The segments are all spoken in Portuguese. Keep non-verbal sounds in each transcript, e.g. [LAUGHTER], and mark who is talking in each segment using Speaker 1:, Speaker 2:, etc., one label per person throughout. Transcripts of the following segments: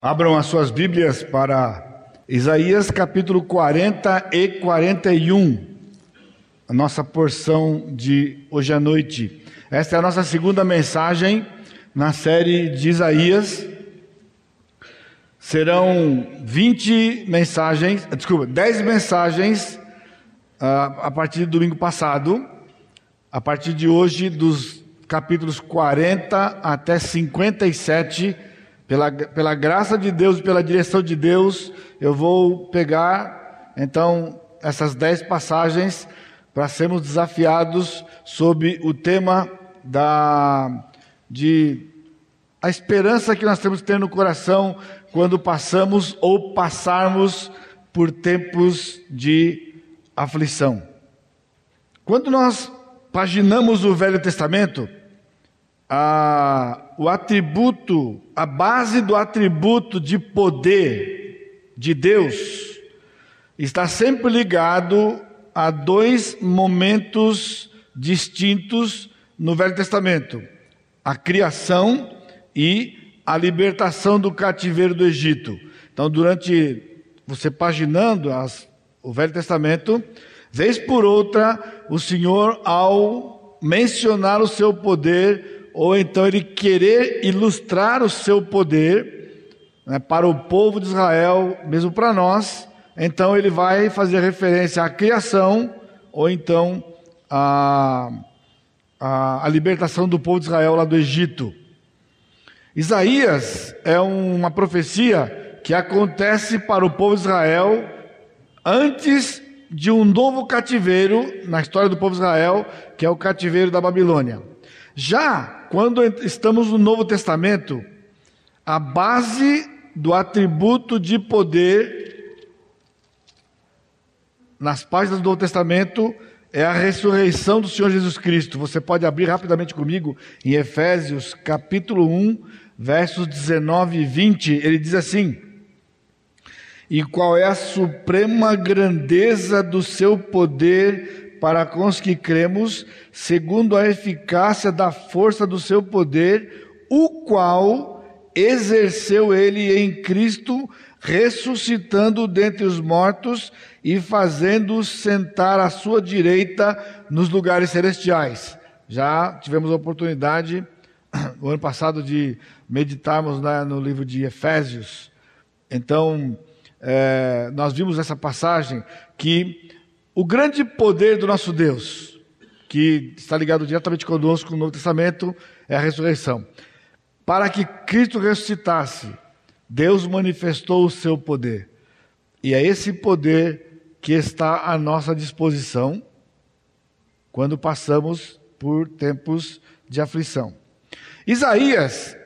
Speaker 1: Abram as suas Bíblias para Isaías capítulo 40 e 41, a nossa porção de hoje à noite. Esta é a nossa segunda mensagem na série de Isaías. Serão 20 mensagens, desculpa, 10 mensagens uh, a partir do domingo passado, a partir de hoje, dos capítulos 40 até 57 pela, pela graça de Deus e pela direção de Deus, eu vou pegar então essas dez passagens para sermos desafiados sobre o tema da de a esperança que nós temos que ter no coração quando passamos ou passarmos por tempos de aflição. Quando nós paginamos o Velho Testamento, a, o atributo, a base do atributo de poder de Deus está sempre ligado a dois momentos distintos no Velho Testamento: a criação e a libertação do cativeiro do Egito. Então, durante você paginando as, o Velho Testamento, vez por outra, o Senhor, ao mencionar o seu poder, ou então ele querer ilustrar o seu poder né, para o povo de Israel, mesmo para nós, então ele vai fazer referência à criação, ou então à, à, à libertação do povo de Israel lá do Egito. Isaías é uma profecia que acontece para o povo de Israel antes de um novo cativeiro na história do povo de Israel, que é o cativeiro da Babilônia. Já quando estamos no Novo Testamento, a base do atributo de poder nas páginas do Novo Testamento é a ressurreição do Senhor Jesus Cristo. Você pode abrir rapidamente comigo em Efésios capítulo 1, versos 19 e 20. Ele diz assim: E qual é a suprema grandeza do seu poder para com os que cremos, segundo a eficácia da força do seu poder, o qual exerceu ele em Cristo, ressuscitando dentre os mortos e fazendo-os sentar à sua direita nos lugares celestiais. Já tivemos a oportunidade, [CLEARS THROAT] no ano passado, de meditarmos né, no livro de Efésios. Então, é, nós vimos essa passagem que o grande poder do nosso Deus, que está ligado diretamente conosco no Novo Testamento, é a ressurreição. Para que Cristo ressuscitasse, Deus manifestou o seu poder. E é esse poder que está à nossa disposição quando passamos por tempos de aflição. Isaías,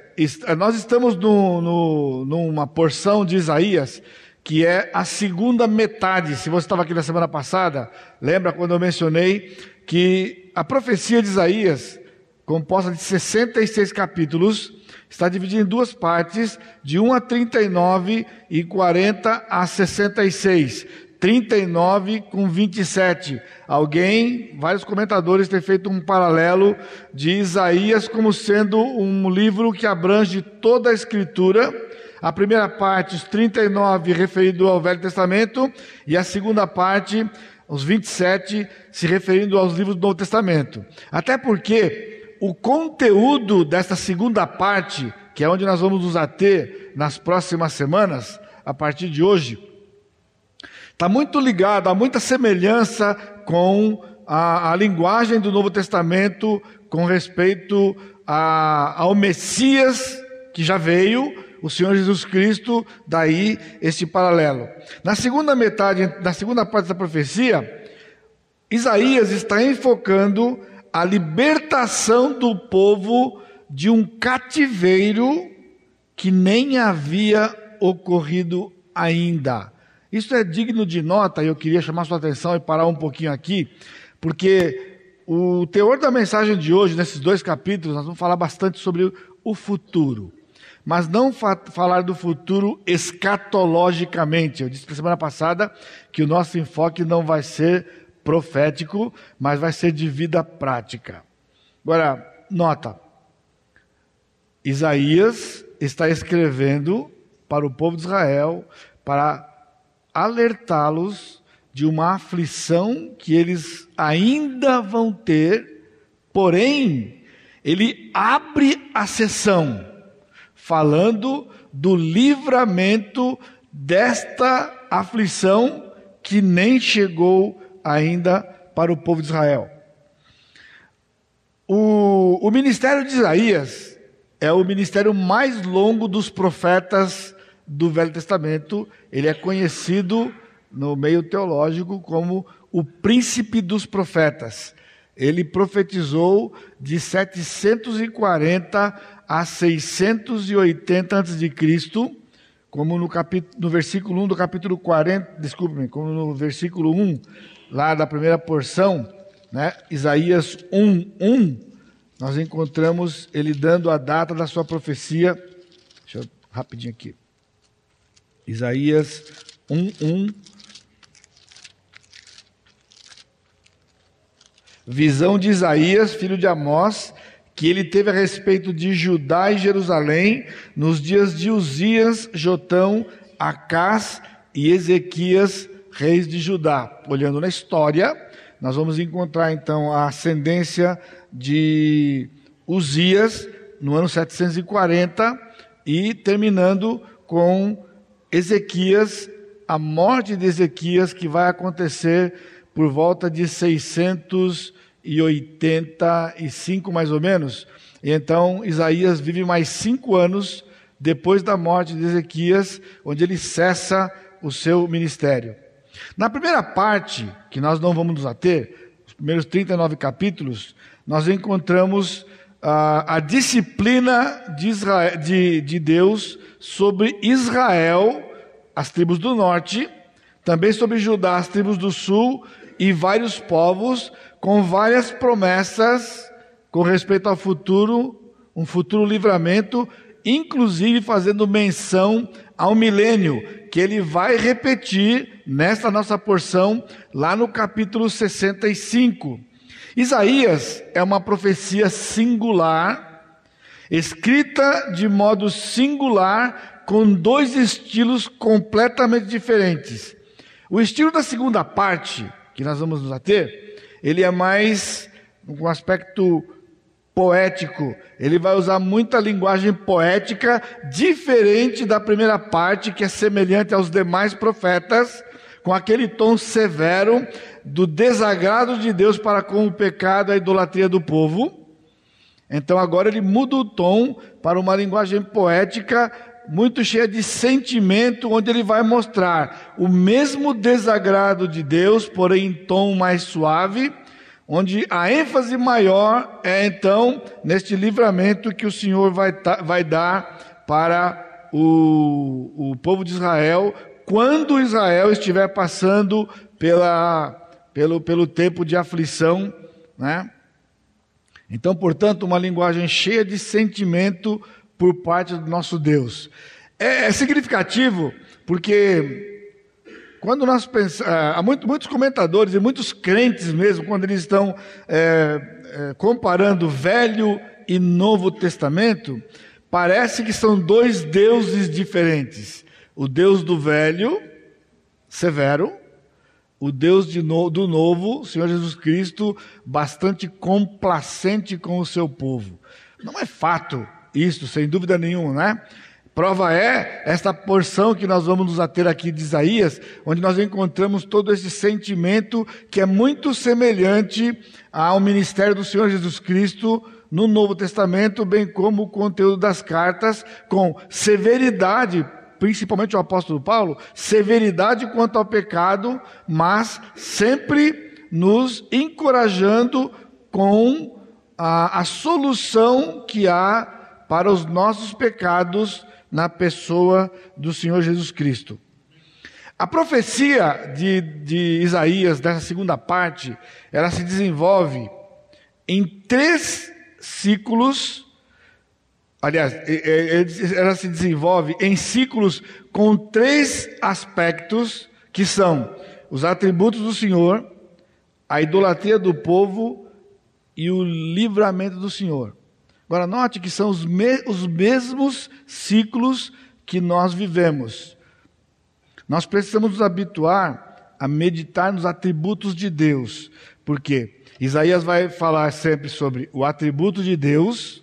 Speaker 1: nós estamos no, no, numa porção de Isaías que é a segunda metade. Se você estava aqui na semana passada, lembra quando eu mencionei que a profecia de Isaías, composta de 66 capítulos, está dividida em duas partes, de 1 a 39 e 40 a 66. 39 com 27. Alguém, vários comentadores têm feito um paralelo de Isaías como sendo um livro que abrange toda a escritura a primeira parte, os 39, referido ao Velho Testamento, e a segunda parte, os 27, se referindo aos livros do Novo Testamento. Até porque o conteúdo dessa segunda parte, que é onde nós vamos nos ater nas próximas semanas, a partir de hoje, está muito ligado, há muita semelhança com a, a linguagem do Novo Testamento com respeito a, ao Messias que já veio o Senhor Jesus Cristo, daí esse paralelo. Na segunda metade, na segunda parte da profecia, Isaías está enfocando a libertação do povo de um cativeiro que nem havia ocorrido ainda. Isso é digno de nota, e eu queria chamar sua atenção e parar um pouquinho aqui, porque o teor da mensagem de hoje, nesses dois capítulos, nós vamos falar bastante sobre o futuro mas não fa falar do futuro escatologicamente. Eu disse na semana passada que o nosso enfoque não vai ser profético, mas vai ser de vida prática. Agora, nota: Isaías está escrevendo para o povo de Israel, para alertá-los de uma aflição que eles ainda vão ter, porém, ele abre a sessão falando do livramento desta aflição que nem chegou ainda para o povo de Israel. O, o ministério de Isaías é o ministério mais longo dos profetas do Velho Testamento. Ele é conhecido no meio teológico como o príncipe dos profetas. Ele profetizou de 740 a 680 a.C., como no, capítulo, no versículo 1 do capítulo 40, desculpe-me, como no versículo 1, lá da primeira porção, né, Isaías 1, 1, nós encontramos ele dando a data da sua profecia. Deixa eu rapidinho aqui. Isaías 1, 1. Visão de Isaías, filho de Amós, que ele teve a respeito de Judá e Jerusalém nos dias de Uzias, Jotão, Acás e Ezequias, reis de Judá. Olhando na história, nós vamos encontrar então a ascendência de Uzias no ano 740 e terminando com Ezequias, a morte de Ezequias que vai acontecer por volta de 685 mais ou menos. E então Isaías vive mais cinco anos depois da morte de Ezequias, onde ele cessa o seu ministério. Na primeira parte, que nós não vamos nos ater, os primeiros 39 capítulos, nós encontramos a disciplina de, Israel, de, de Deus sobre Israel, as tribos do norte, também sobre Judá, as tribos do sul e vários povos, com várias promessas com respeito ao futuro, um futuro livramento, inclusive fazendo menção ao milênio, que ele vai repetir nesta nossa porção, lá no capítulo 65. Isaías é uma profecia singular, escrita de modo singular, com dois estilos completamente diferentes. O estilo da segunda parte, que nós vamos nos ater, ele é mais um aspecto poético. Ele vai usar muita linguagem poética, diferente da primeira parte, que é semelhante aos demais profetas, com aquele tom severo do desagrado de Deus para com o pecado e a idolatria do povo. Então agora ele muda o tom para uma linguagem poética muito cheia de sentimento, onde ele vai mostrar o mesmo desagrado de Deus, porém em tom mais suave, onde a ênfase maior é então neste livramento que o Senhor vai, vai dar para o, o povo de Israel, quando Israel estiver passando pela pelo, pelo tempo de aflição, né? Então, portanto, uma linguagem cheia de sentimento por parte do nosso Deus. É, é significativo porque quando nós pensamos, é, há muito, muitos comentadores e muitos crentes mesmo, quando eles estão é, é, comparando Velho e Novo Testamento, parece que são dois deuses diferentes. O Deus do Velho, severo, o Deus no, do novo, Senhor Jesus Cristo, bastante complacente com o seu povo. Não é fato isso, sem dúvida nenhuma, né? Prova é esta porção que nós vamos nos ater aqui de Isaías, onde nós encontramos todo esse sentimento que é muito semelhante ao ministério do Senhor Jesus Cristo no Novo Testamento, bem como o conteúdo das cartas, com severidade principalmente o apóstolo Paulo, severidade quanto ao pecado, mas sempre nos encorajando com a, a solução que há para os nossos pecados na pessoa do Senhor Jesus Cristo. A profecia de, de Isaías, dessa segunda parte, ela se desenvolve em três ciclos Aliás, ela se desenvolve em ciclos com três aspectos que são os atributos do Senhor, a idolatria do povo e o livramento do Senhor. Agora, note que são os, me os mesmos ciclos que nós vivemos. Nós precisamos nos habituar a meditar nos atributos de Deus. Por quê? Isaías vai falar sempre sobre o atributo de Deus,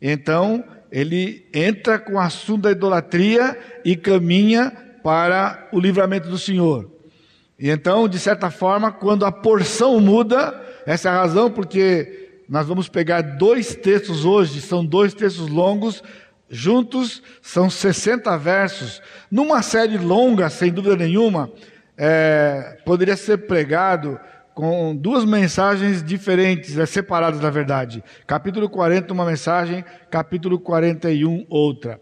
Speaker 1: então ele entra com o assunto da idolatria e caminha para o livramento do Senhor. E então, de certa forma, quando a porção muda, essa é a razão porque nós vamos pegar dois textos hoje, são dois textos longos, juntos são 60 versos. Numa série longa, sem dúvida nenhuma, é, poderia ser pregado com duas mensagens diferentes, é, separadas na verdade. Capítulo 40, uma mensagem, capítulo 41, outra.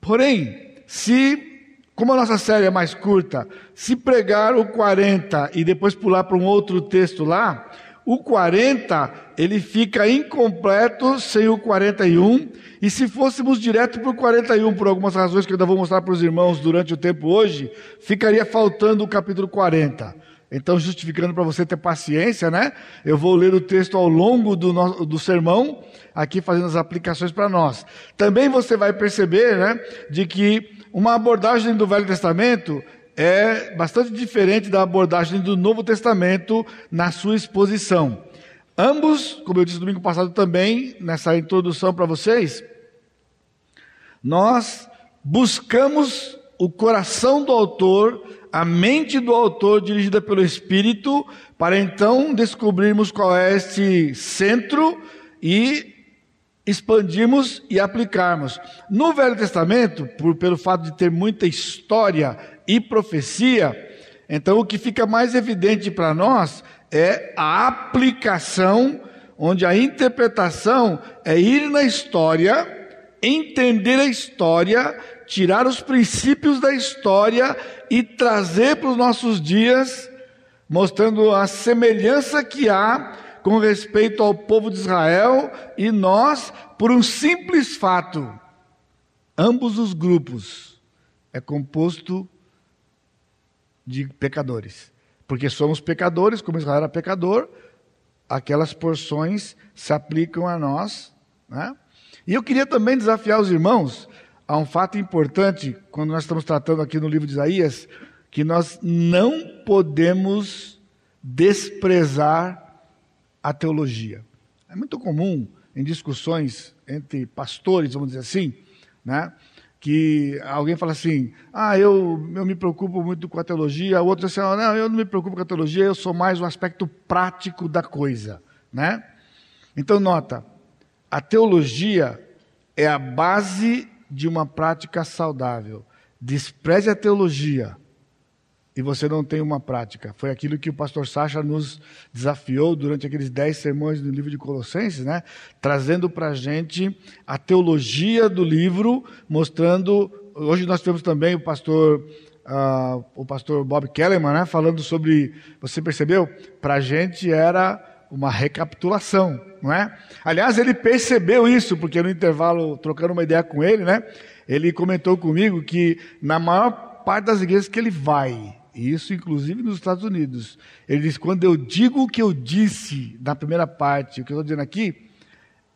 Speaker 1: Porém, se, como a nossa série é mais curta, se pregar o 40 e depois pular para um outro texto lá, o 40 ele fica incompleto sem o 41, e se fôssemos direto para o 41, por algumas razões que eu ainda vou mostrar para os irmãos durante o tempo hoje, ficaria faltando o capítulo 40. Então, justificando para você ter paciência, né? Eu vou ler o texto ao longo do, no, do sermão, aqui fazendo as aplicações para nós. Também você vai perceber, né, de que uma abordagem do Velho Testamento é bastante diferente da abordagem do Novo Testamento na sua exposição. Ambos, como eu disse domingo passado também, nessa introdução para vocês, nós buscamos o coração do autor a mente do autor dirigida pelo Espírito, para então descobrirmos qual é este centro e expandirmos e aplicarmos. No Velho Testamento, por, pelo fato de ter muita história e profecia, então o que fica mais evidente para nós é a aplicação, onde a interpretação é ir na história, entender a história, tirar os princípios da história e trazer para os nossos dias, mostrando a semelhança que há com respeito ao povo de Israel e nós, por um simples fato. Ambos os grupos é composto de pecadores. Porque somos pecadores, como Israel era pecador, aquelas porções se aplicam a nós. Né? E eu queria também desafiar os irmãos há um fato importante quando nós estamos tratando aqui no livro de Isaías, que nós não podemos desprezar a teologia. É muito comum em discussões entre pastores, vamos dizer assim, né? que alguém fala assim, ah, eu, eu me preocupo muito com a teologia, o outro assim, não, eu não me preocupo com a teologia, eu sou mais o aspecto prático da coisa, né? Então nota, a teologia é a base de uma prática saudável. Despreze a teologia e você não tem uma prática. Foi aquilo que o pastor Sacha nos desafiou durante aqueles dez sermões do livro de Colossenses, né? Trazendo para a gente a teologia do livro, mostrando. Hoje nós temos também o pastor Uh, o pastor Bob Kellerman, né, falando sobre, você percebeu? Para a gente era uma recapitulação, não é? Aliás, ele percebeu isso, porque no intervalo, trocando uma ideia com ele, né, ele comentou comigo que na maior parte das igrejas que ele vai, isso inclusive nos Estados Unidos, ele diz: quando eu digo o que eu disse na primeira parte, o que eu estou dizendo aqui,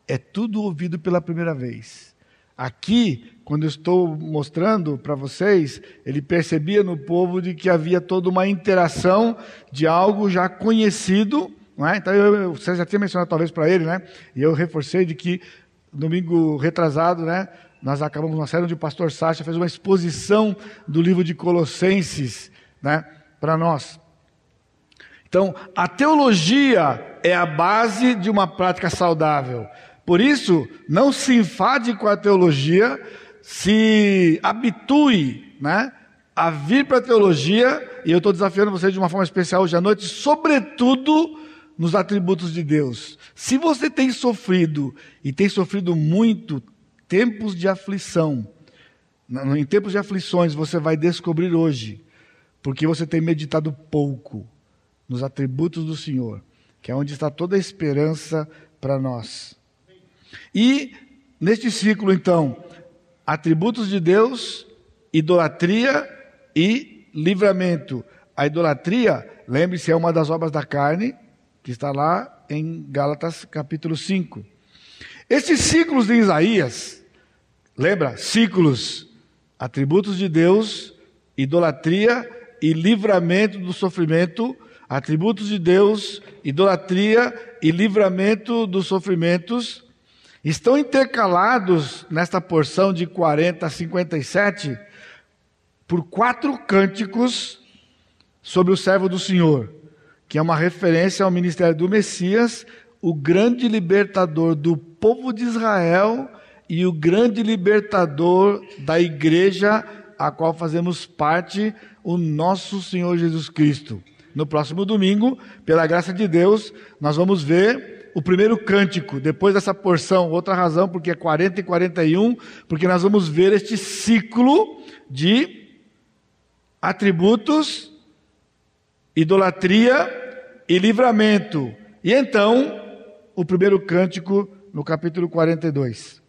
Speaker 1: é tudo ouvido pela primeira vez. Aqui, quando eu estou mostrando para vocês, ele percebia no povo de que havia toda uma interação de algo já conhecido não é? Então, eu, você já tinha mencionado talvez para ele, né? E eu reforcei de que domingo retrasado, né? Nós acabamos uma série onde o pastor Sacha fez uma exposição do livro de Colossenses, né? Para nós. Então, a teologia é a base de uma prática saudável. Por isso, não se enfade com a teologia, se habitue, né? A vir para a teologia, e eu estou desafiando vocês de uma forma especial hoje à noite, sobretudo nos atributos de Deus. Se você tem sofrido, e tem sofrido muito, tempos de aflição, em tempos de aflições, você vai descobrir hoje, porque você tem meditado pouco nos atributos do Senhor, que é onde está toda a esperança para nós. E neste ciclo, então, atributos de Deus, idolatria e livramento. A idolatria, lembre-se, é uma das obras da carne, que está lá em Gálatas capítulo 5. Esses ciclos de Isaías, lembra? Ciclos Atributos de Deus, idolatria e livramento do sofrimento. Atributos de Deus, idolatria e livramento dos sofrimentos. Estão intercalados nesta porção de 40 a 57 por quatro cânticos sobre o servo do Senhor, que é uma referência ao ministério do Messias, o grande libertador do povo de Israel e o grande libertador da igreja a qual fazemos parte, o nosso Senhor Jesus Cristo. No próximo domingo, pela graça de Deus, nós vamos ver o primeiro cântico, depois dessa porção, outra razão, porque é 40 e 41, porque nós vamos ver este ciclo de atributos, idolatria e livramento. E então, o primeiro cântico no capítulo 42.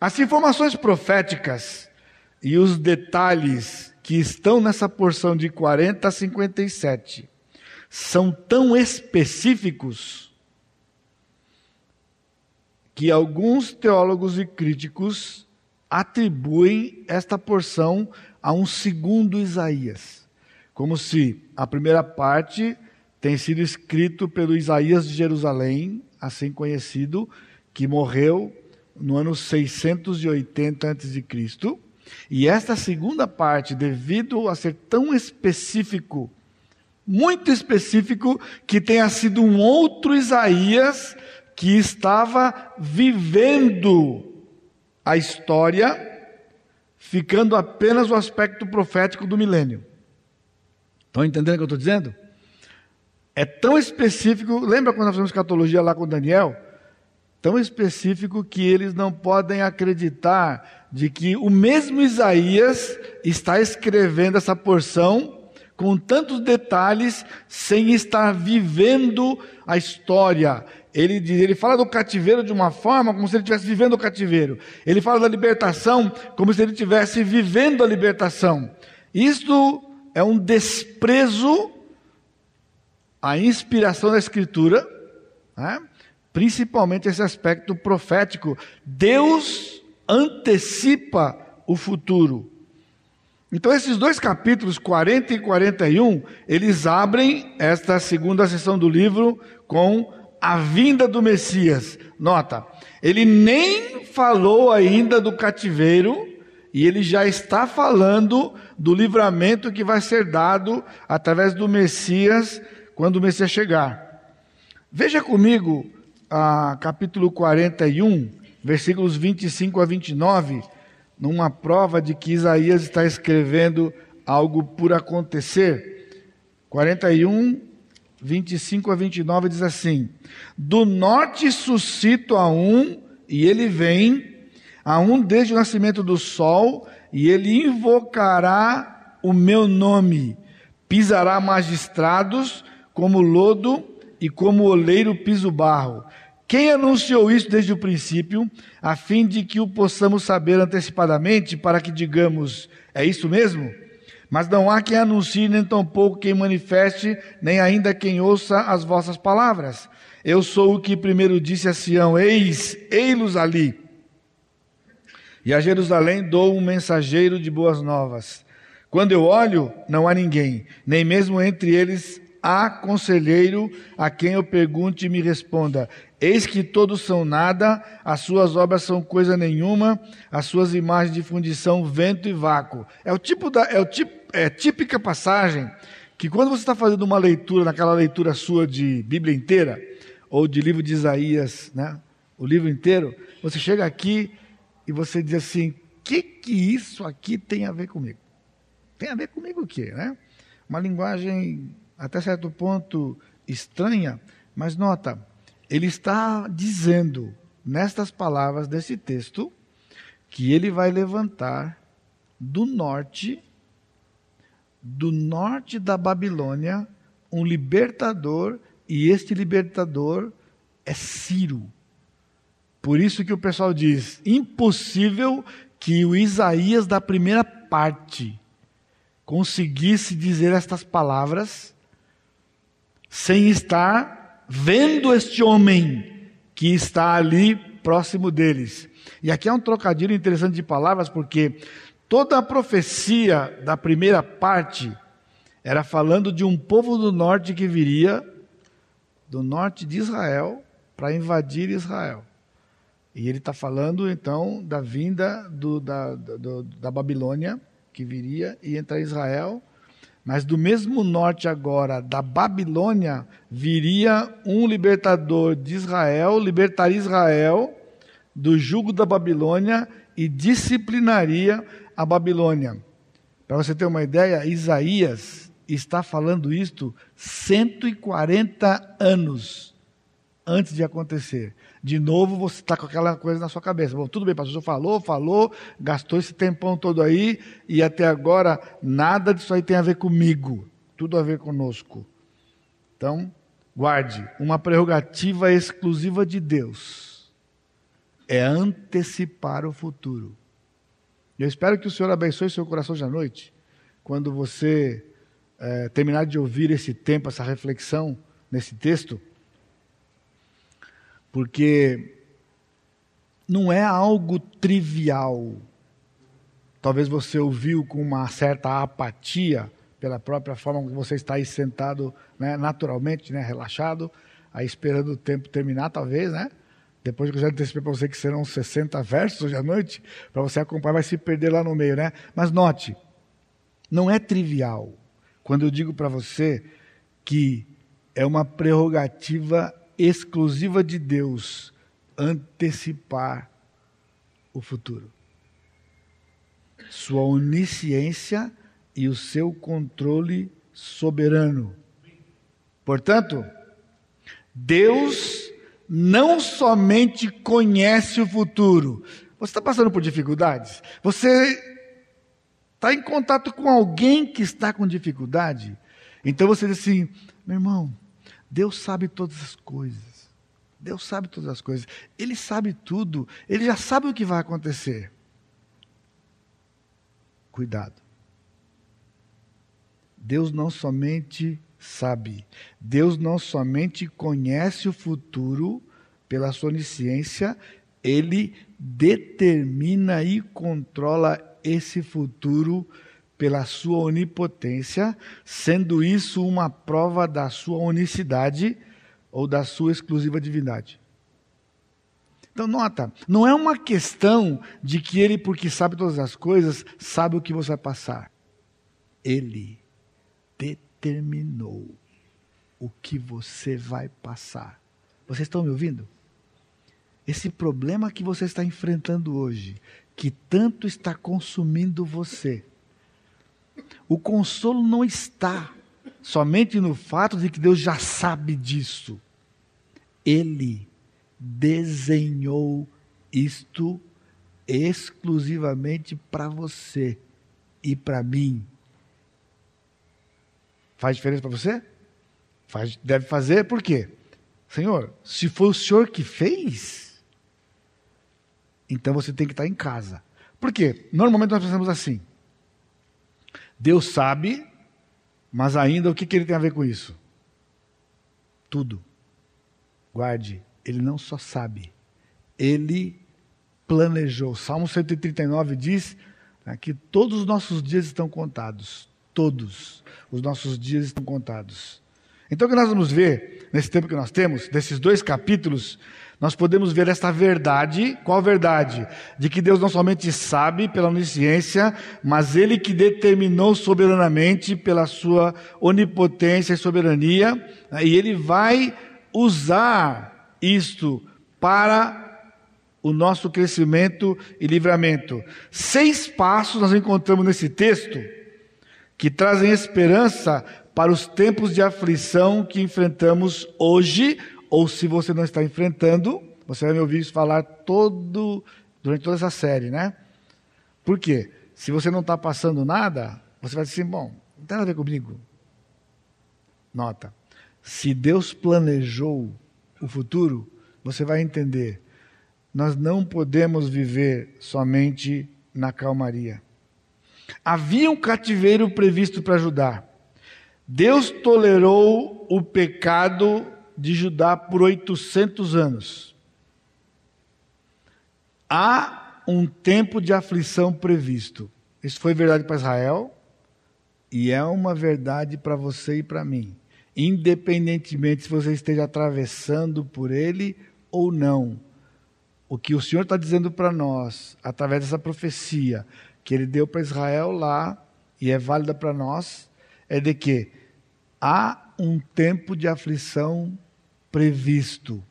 Speaker 1: As informações proféticas e os detalhes que estão nessa porção de 40 a 57 são tão específicos que alguns teólogos e críticos atribuem esta porção a um segundo Isaías, como se a primeira parte tem sido escrito pelo Isaías de Jerusalém, assim conhecido, que morreu no ano 680 a.C. E esta segunda parte, devido a ser tão específico, muito específico, que tenha sido um outro Isaías que estava vivendo a história, ficando apenas o aspecto profético do milênio. Estão entendendo o que eu estou dizendo? É tão específico. Lembra quando nós fizemos escatologia lá com Daniel? tão específico que eles não podem acreditar de que o mesmo Isaías está escrevendo essa porção com tantos detalhes sem estar vivendo a história. Ele, ele fala do cativeiro de uma forma como se ele estivesse vivendo o cativeiro. Ele fala da libertação como se ele estivesse vivendo a libertação. Isto é um desprezo à inspiração da Escritura. Né? principalmente esse aspecto profético. Deus antecipa o futuro. Então, esses dois capítulos, 40 e 41, eles abrem esta segunda sessão do livro com a vinda do Messias. Nota, ele nem falou ainda do cativeiro, e ele já está falando do livramento que vai ser dado através do Messias quando o Messias chegar. Veja comigo a capítulo 41, versículos 25 a 29, numa prova de que Isaías está escrevendo algo por acontecer. 41, 25 a 29 diz assim: Do norte suscito a um, e ele vem, a um desde o nascimento do sol, e ele invocará o meu nome, pisará magistrados como lodo e como oleiro piso barro. Quem anunciou isso desde o princípio, a fim de que o possamos saber antecipadamente, para que digamos, é isso mesmo? Mas não há quem anuncie, nem tampouco quem manifeste, nem ainda quem ouça as vossas palavras. Eu sou o que primeiro disse a Sião: Eis, ei-los ali. E a Jerusalém dou um mensageiro de boas novas. Quando eu olho, não há ninguém, nem mesmo entre eles há conselheiro a quem eu pergunte e me responda: Eis que todos são nada, as suas obras são coisa nenhuma, as suas imagens de fundição vento e vácuo. É o tipo da, é o tipo, é típica passagem que quando você está fazendo uma leitura, naquela leitura sua de Bíblia inteira ou de livro de Isaías, né, o livro inteiro, você chega aqui e você diz assim: que que isso aqui tem a ver comigo? Tem a ver comigo o quê, né? Uma linguagem até certo ponto estranha, mas nota, ele está dizendo nestas palavras desse texto que ele vai levantar do norte, do norte da Babilônia, um libertador, e este libertador é Ciro. Por isso que o pessoal diz: impossível que o Isaías da primeira parte conseguisse dizer estas palavras sem estar vendo este homem que está ali próximo deles. E aqui é um trocadilho interessante de palavras, porque Toda a profecia da primeira parte era falando de um povo do norte que viria do norte de Israel para invadir Israel. E ele está falando então da vinda do, da, do, da Babilônia, que viria e entrar Israel. Mas do mesmo norte agora, da Babilônia, viria um libertador de Israel, libertaria Israel do jugo da Babilônia e disciplinaria a Babilônia. Para você ter uma ideia, Isaías está falando isto 140 anos antes de acontecer. De novo, você está com aquela coisa na sua cabeça. Bom, tudo bem, pastor, falou, falou, gastou esse tempão todo aí, e até agora nada disso aí tem a ver comigo. Tudo a ver conosco. Então, guarde, uma prerrogativa exclusiva de Deus é antecipar o futuro. Eu espero que o Senhor abençoe seu coração de noite, quando você é, terminar de ouvir esse tempo, essa reflexão nesse texto, porque não é algo trivial. Talvez você ouviu com uma certa apatia pela própria forma como você está aí sentado, né, naturalmente, né, relaxado, aí esperando o tempo terminar, talvez, né? Depois que eu já antecipei para você que serão 60 versos hoje à noite, para você acompanhar, vai se perder lá no meio, né? Mas note, não é trivial quando eu digo para você que é uma prerrogativa exclusiva de Deus antecipar o futuro. Sua onisciência e o seu controle soberano. Portanto, Deus não somente conhece o futuro. Você está passando por dificuldades? Você está em contato com alguém que está com dificuldade, então você diz assim: meu irmão, Deus sabe todas as coisas. Deus sabe todas as coisas. Ele sabe tudo. Ele já sabe o que vai acontecer. Cuidado. Deus não somente sabe, Deus não somente conhece o futuro pela sua onisciência, ele determina e controla esse futuro pela sua onipotência, sendo isso uma prova da sua unicidade ou da sua exclusiva divindade. Então, nota, não é uma questão de que ele, porque sabe todas as coisas, sabe o que você vai passar. Ele determinou o que você vai passar. Vocês estão me ouvindo? Esse problema que você está enfrentando hoje, que tanto está consumindo você. O consolo não está somente no fato de que Deus já sabe disso. Ele desenhou isto exclusivamente para você e para mim. Faz diferença para você? Faz, deve fazer, por quê? Senhor, se foi o Senhor que fez, então você tem que estar em casa. Por quê? Normalmente nós pensamos assim. Deus sabe, mas ainda o que, que ele tem a ver com isso? Tudo. Guarde, ele não só sabe, ele planejou. Salmo 139 diz né, que todos os nossos dias estão contados. Todos os nossos dias estão contados. Então, o que nós vamos ver nesse tempo que nós temos, desses dois capítulos, nós podemos ver esta verdade. Qual verdade? De que Deus não somente sabe pela onisciência, mas Ele que determinou soberanamente pela sua onipotência e soberania, né, e Ele vai usar isto para o nosso crescimento e livramento. Seis passos nós encontramos nesse texto que trazem esperança para os tempos de aflição que enfrentamos hoje, ou se você não está enfrentando, você vai me ouvir falar todo, durante toda essa série, né? Por quê? Se você não está passando nada, você vai dizer assim, bom, não tem nada a ver comigo. Nota, se Deus planejou o futuro, você vai entender. Nós não podemos viver somente na calmaria. Havia um cativeiro previsto para Judá. Deus tolerou o pecado de Judá por 800 anos. Há um tempo de aflição previsto. Isso foi verdade para Israel e é uma verdade para você e para mim. Independentemente se você esteja atravessando por ele ou não. O que o Senhor está dizendo para nós, através dessa profecia que ele deu para Israel lá, e é válida para nós, é de que há um tempo de aflição previsto.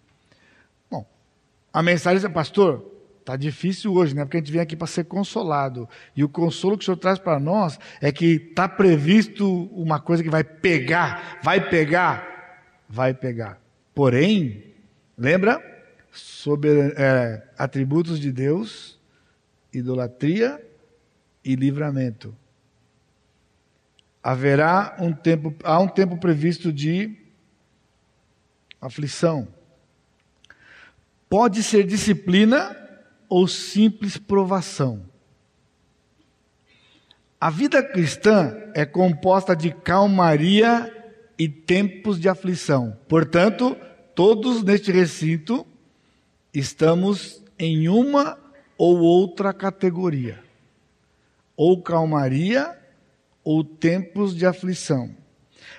Speaker 1: Bom, a mensagem é, pastor, Está difícil hoje, né? Porque a gente vem aqui para ser consolado. E o consolo que o Senhor traz para nós é que está previsto uma coisa que vai pegar, vai pegar, vai pegar. Porém, lembra? É, atributos de Deus, idolatria e livramento. Haverá um tempo, há um tempo previsto de aflição. Pode ser disciplina ou simples provação. A vida cristã é composta de calmaria e tempos de aflição. Portanto, todos neste recinto estamos em uma ou outra categoria. Ou calmaria ou tempos de aflição.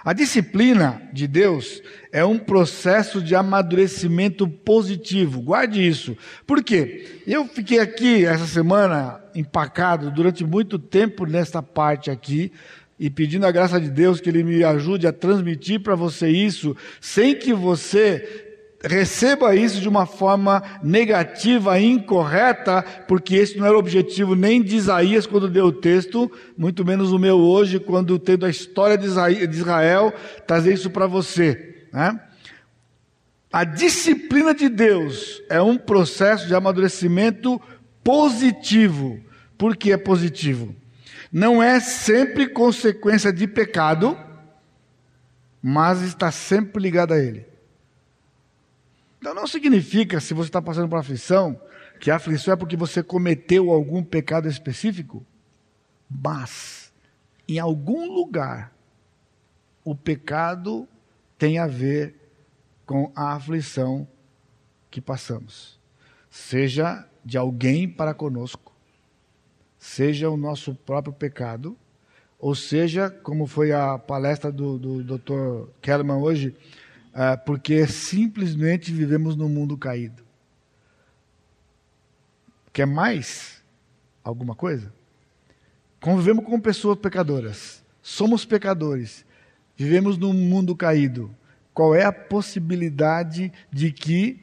Speaker 1: A disciplina de Deus é um processo de amadurecimento positivo. Guarde isso. Por quê? Eu fiquei aqui essa semana empacado durante muito tempo nesta parte aqui e pedindo a graça de Deus que Ele me ajude a transmitir para você isso, sem que você receba isso de uma forma negativa, incorreta, porque esse não era o objetivo nem de Isaías quando deu o texto, muito menos o meu hoje, quando tendo a história de Israel, trazer isso para você. Né? A disciplina de Deus é um processo de amadurecimento positivo. Por que é positivo? Não é sempre consequência de pecado, mas está sempre ligado a ele. Então não significa, se você está passando por aflição, que a aflição é porque você cometeu algum pecado específico, mas em algum lugar o pecado tem a ver com a aflição que passamos. Seja de alguém para conosco, seja o nosso próprio pecado, ou seja, como foi a palestra do, do Dr. Kellerman hoje, porque simplesmente vivemos num mundo caído. Quer mais alguma coisa? Convivemos com pessoas pecadoras. Somos pecadores. Vivemos num mundo caído. Qual é a possibilidade de que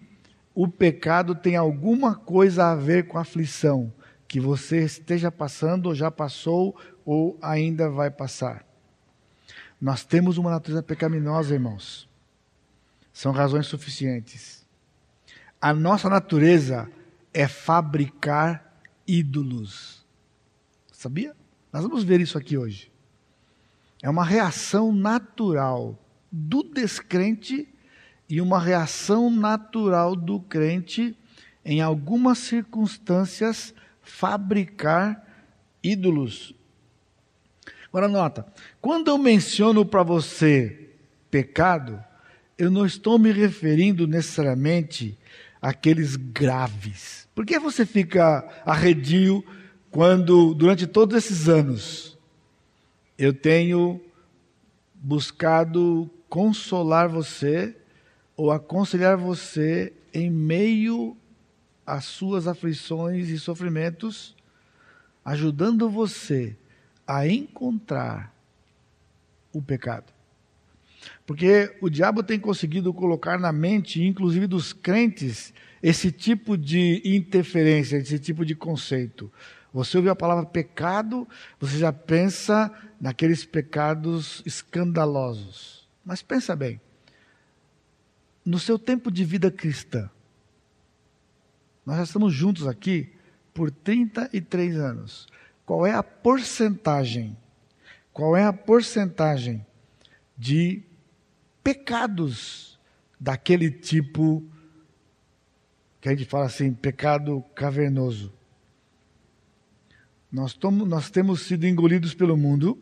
Speaker 1: o pecado tenha alguma coisa a ver com a aflição que você esteja passando, ou já passou, ou ainda vai passar? Nós temos uma natureza pecaminosa, irmãos são razões suficientes. A nossa natureza é fabricar ídolos. Sabia? Nós vamos ver isso aqui hoje. É uma reação natural do descrente e uma reação natural do crente em algumas circunstâncias fabricar ídolos. Agora nota, quando eu menciono para você pecado, eu não estou me referindo necessariamente àqueles graves. Por que você fica arredio quando, durante todos esses anos, eu tenho buscado consolar você ou aconselhar você em meio às suas aflições e sofrimentos, ajudando você a encontrar o pecado? Porque o diabo tem conseguido colocar na mente, inclusive dos crentes, esse tipo de interferência, esse tipo de conceito. Você ouve a palavra pecado, você já pensa naqueles pecados escandalosos. Mas pensa bem, no seu tempo de vida cristã, nós já estamos juntos aqui por 33 anos. Qual é a porcentagem? Qual é a porcentagem de pecados daquele tipo que a gente fala assim, pecado cavernoso. Nós, tomo, nós temos sido engolidos pelo mundo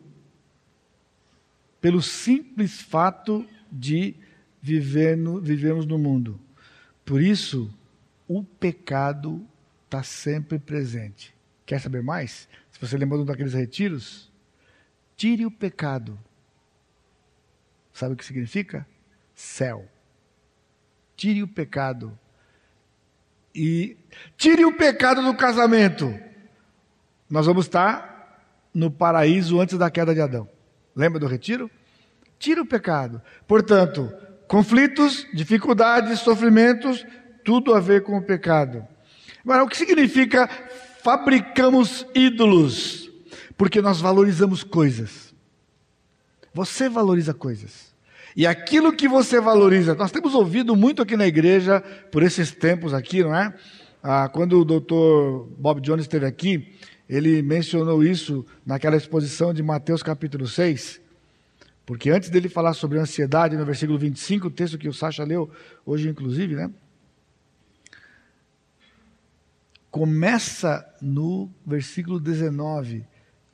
Speaker 1: pelo simples fato de viver no, vivemos no mundo. Por isso, o pecado está sempre presente. Quer saber mais? Se você um daqueles retiros, tire o pecado. Sabe o que significa? Céu. Tire o pecado. E tire o pecado do casamento. Nós vamos estar no paraíso antes da queda de Adão. Lembra do retiro? Tira o pecado. Portanto, conflitos, dificuldades, sofrimentos, tudo a ver com o pecado. Agora, o que significa fabricamos ídolos? Porque nós valorizamos coisas. Você valoriza coisas. E aquilo que você valoriza, nós temos ouvido muito aqui na igreja, por esses tempos aqui, não é? Ah, quando o doutor Bob Jones esteve aqui, ele mencionou isso naquela exposição de Mateus capítulo 6. Porque antes dele falar sobre ansiedade, no versículo 25, o texto que o Sacha leu hoje, inclusive, né? Começa no versículo 19,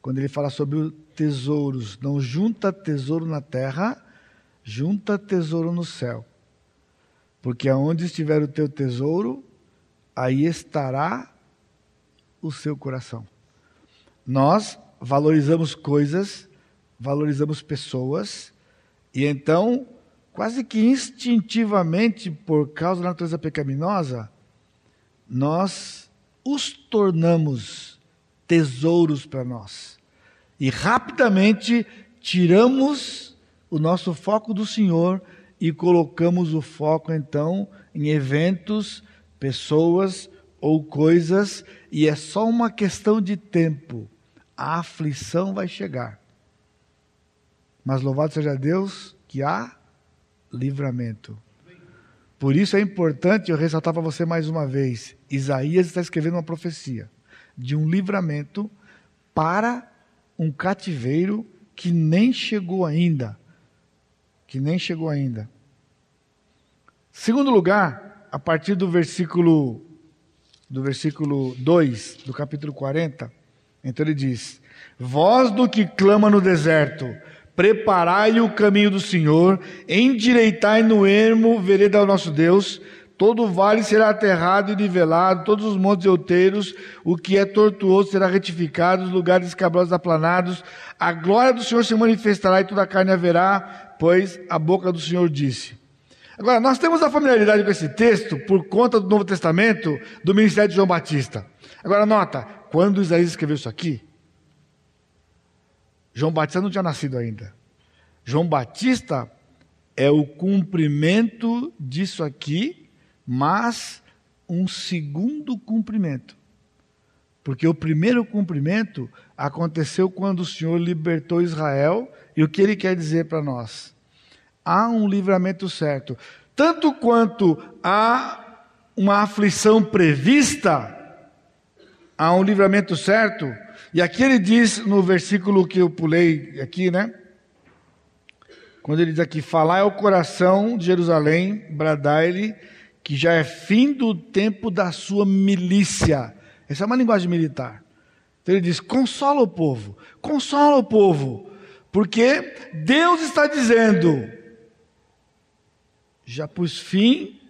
Speaker 1: quando ele fala sobre tesouros. Não junta tesouro na terra, junta tesouro no céu. Porque aonde estiver o teu tesouro, aí estará o seu coração. Nós valorizamos coisas, valorizamos pessoas, e então, quase que instintivamente, por causa da natureza pecaminosa, nós os tornamos tesouros para nós. E rapidamente tiramos o nosso foco do Senhor e colocamos o foco então em eventos, pessoas ou coisas, e é só uma questão de tempo. A aflição vai chegar. Mas louvado seja Deus que há livramento. Por isso é importante eu ressaltar para você mais uma vez: Isaías está escrevendo uma profecia de um livramento para um cativeiro que nem chegou ainda que nem chegou ainda. Segundo lugar, a partir do versículo do versículo 2 do capítulo 40, então ele diz: Voz do que clama no deserto, preparai o caminho do Senhor, endireitai no ermo vereda ao nosso Deus, todo vale será aterrado e nivelado, todos os montes outeiros, o que é tortuoso será retificado, os lugares escabrosos aplanados, a glória do Senhor se manifestará e toda a carne haverá, pois a boca do Senhor disse. Agora, nós temos a familiaridade com esse texto por conta do Novo Testamento, do ministério de João Batista. Agora, nota, quando Isaías escreveu isso aqui, João Batista não tinha nascido ainda. João Batista é o cumprimento disso aqui, mas um segundo cumprimento. Porque o primeiro cumprimento aconteceu quando o Senhor libertou Israel, e o que ele quer dizer para nós? Há um livramento certo. Tanto quanto há uma aflição prevista, há um livramento certo. E aqui ele diz no versículo que eu pulei aqui, né? Quando ele diz aqui: Falai ao coração de Jerusalém, bradai-lhe, que já é fim do tempo da sua milícia essa é uma linguagem militar. Então ele diz: consola o povo, consola o povo, porque Deus está dizendo: já pus fim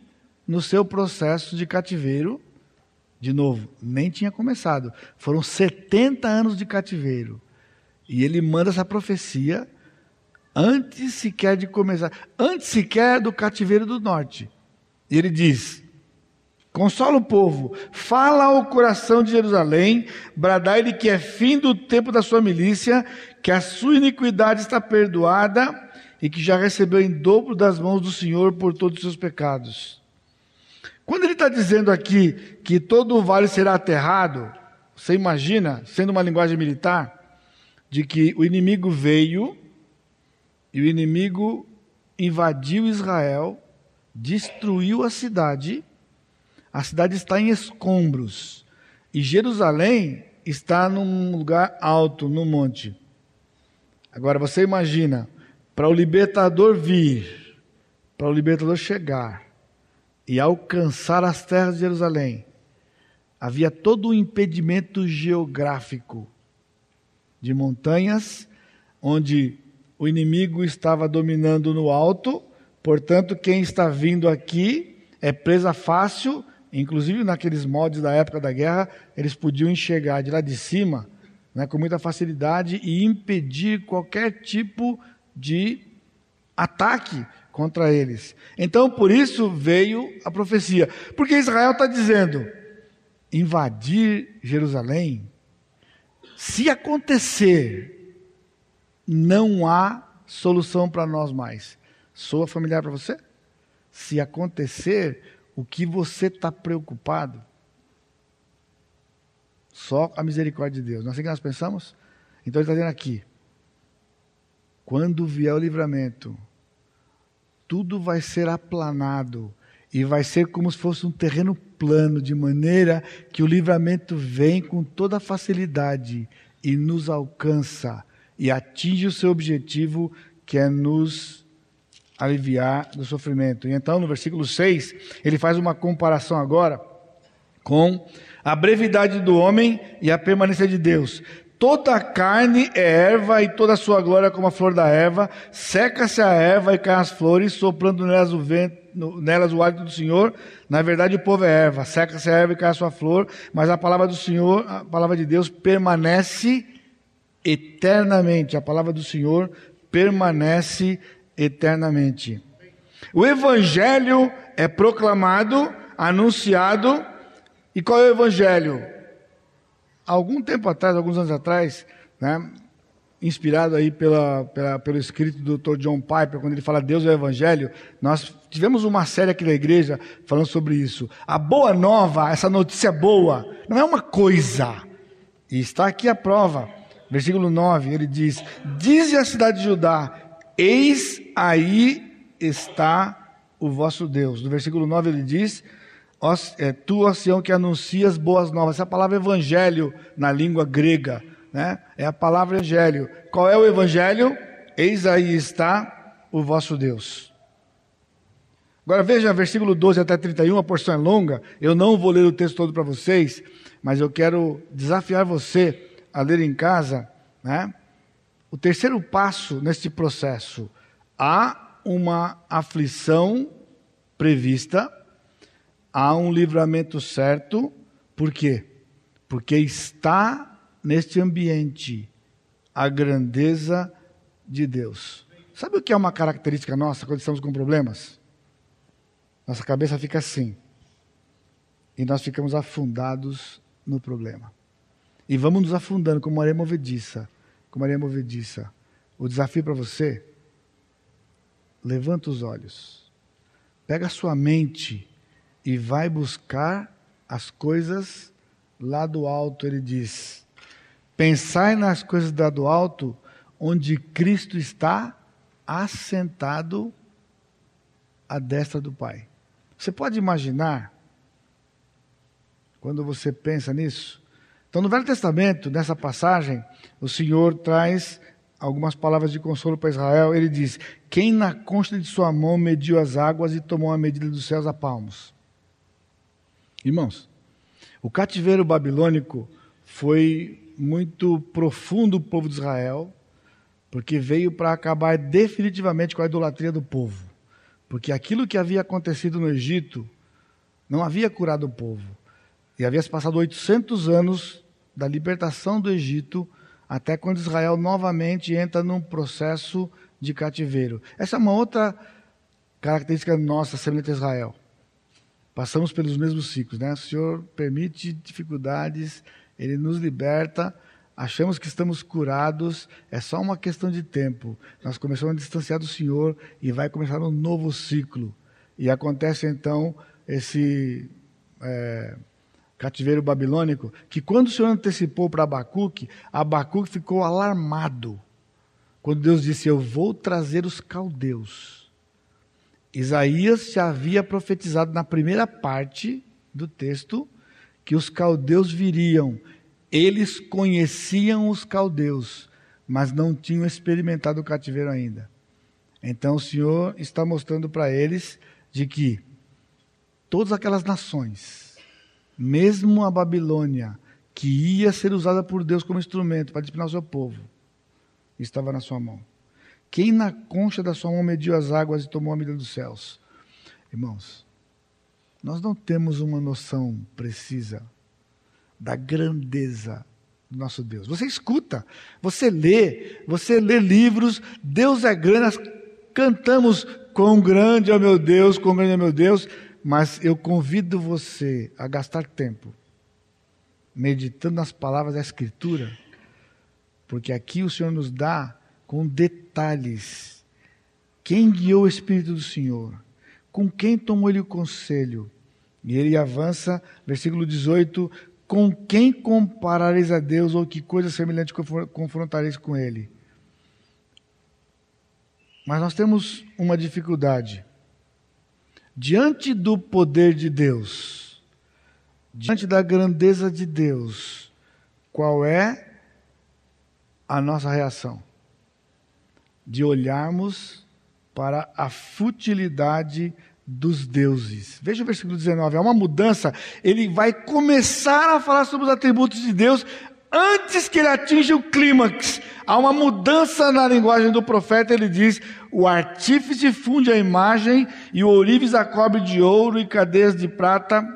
Speaker 1: no seu processo de cativeiro. De novo, nem tinha começado. Foram 70 anos de cativeiro. E ele manda essa profecia antes sequer de começar, antes sequer do cativeiro do norte. E ele diz: Consola o povo, fala ao coração de Jerusalém, bradai-lhe que é fim do tempo da sua milícia, que a sua iniquidade está perdoada e que já recebeu em dobro das mãos do Senhor por todos os seus pecados. Quando ele está dizendo aqui que todo o vale será aterrado, você imagina, sendo uma linguagem militar, de que o inimigo veio e o inimigo invadiu Israel, destruiu a cidade a cidade está em escombros. E Jerusalém está num lugar alto, no monte. Agora você imagina, para o libertador vir, para o libertador chegar e alcançar as terras de Jerusalém, havia todo um impedimento geográfico de montanhas, onde o inimigo estava dominando no alto, portanto, quem está vindo aqui é presa fácil inclusive naqueles moldes da época da guerra, eles podiam enxergar de lá de cima né, com muita facilidade e impedir qualquer tipo de ataque contra eles. Então, por isso veio a profecia. Porque Israel está dizendo: invadir Jerusalém, se acontecer, não há solução para nós mais. Soa familiar para você? Se acontecer, o que você está preocupado? Só a misericórdia de Deus. Não é assim que nós pensamos? Então ele está dizendo aqui: quando vier o livramento, tudo vai ser aplanado e vai ser como se fosse um terreno plano, de maneira que o livramento vem com toda facilidade e nos alcança e atinge o seu objetivo, que é nos aliviar do sofrimento. E então, no versículo 6, ele faz uma comparação agora com a brevidade do homem e a permanência de Deus. Toda a carne é erva e toda a sua glória como a flor da erva. Seca-se a erva e caem as flores, soprando nelas o vento, nelas o hálito do Senhor. Na verdade, o povo é erva. Seca-se a erva e cai a sua flor, mas a palavra do Senhor, a palavra de Deus permanece eternamente. A palavra do Senhor permanece eternamente. O evangelho é proclamado, anunciado, e qual é o evangelho? algum tempo atrás, alguns anos atrás, né, inspirado aí pela, pela, pelo escrito do Dr. John Piper, quando ele fala Deus é o Evangelho, nós tivemos uma série aqui na igreja falando sobre isso. A boa nova, essa notícia boa, não é uma coisa. E está aqui a prova. Versículo 9, ele diz: Dize a cidade de Judá: Eis aí está o vosso Deus. No versículo 9 ele diz: é, tu, ó Sião, que anuncias boas novas. Essa palavra evangelho na língua grega, né? É a palavra evangelho. Qual é o evangelho? Eis aí está o vosso Deus. Agora veja, versículo 12 até 31, a porção é longa. Eu não vou ler o texto todo para vocês, mas eu quero desafiar você a ler em casa, né? O terceiro passo neste processo. Há uma aflição prevista há um livramento certo, por quê? Porque está neste ambiente a grandeza de Deus. Sabe o que é uma característica nossa quando estamos com problemas? Nossa cabeça fica assim. E nós ficamos afundados no problema. E vamos nos afundando como areia movediça. Como areia movediça. O desafio para você, levanta os olhos. Pega a sua mente e vai buscar as coisas lá do alto, ele diz. Pensai nas coisas lá do alto, onde Cristo está assentado à destra do Pai. Você pode imaginar, quando você pensa nisso? Então, no Velho Testamento, nessa passagem, o Senhor traz algumas palavras de consolo para Israel. Ele diz: Quem na concha de sua mão mediu as águas e tomou a medida dos céus a palmos? Irmãos, o cativeiro babilônico foi muito profundo o povo de Israel, porque veio para acabar definitivamente com a idolatria do povo. Porque aquilo que havia acontecido no Egito não havia curado o povo. E havia se passado 800 anos da libertação do Egito até quando Israel novamente entra num processo de cativeiro. Essa é uma outra característica nossa, semelhante a Israel. Passamos pelos mesmos ciclos, né? O Senhor permite dificuldades, Ele nos liberta, achamos que estamos curados, é só uma questão de tempo. Nós começamos a distanciar do Senhor e vai começar um novo ciclo. E acontece então esse é, cativeiro babilônico, que quando o Senhor antecipou para Abacuque, Abacuque ficou alarmado. Quando Deus disse: Eu vou trazer os caldeus. Isaías já havia profetizado na primeira parte do texto que os caldeus viriam. Eles conheciam os caldeus, mas não tinham experimentado o cativeiro ainda. Então o Senhor está mostrando para eles de que todas aquelas nações, mesmo a Babilônia, que ia ser usada por Deus como instrumento para disciplinar o seu povo, estava na sua mão. Quem na concha da sua mão mediu as águas e tomou a medida dos céus? Irmãos, nós não temos uma noção precisa da grandeza do nosso Deus. Você escuta, você lê, você lê livros, Deus é grande, nós cantamos quão grande é meu Deus, quão grande é meu Deus, mas eu convido você a gastar tempo meditando nas palavras da Escritura, porque aqui o Senhor nos dá com detalhes quem guiou o Espírito do Senhor, com quem tomou ele o conselho. E ele avança, versículo 18: Com quem comparareis a Deus, ou que coisa semelhante confrontareis com ele? Mas nós temos uma dificuldade. Diante do poder de Deus, diante da grandeza de Deus, qual é a nossa reação? De olharmos para a futilidade dos deuses. Veja o versículo 19, é uma mudança. Ele vai começar a falar sobre os atributos de Deus antes que ele atinja o clímax. Há uma mudança na linguagem do profeta, ele diz: o artífice funde a imagem, e o ourives a cobre de ouro e cadeias de prata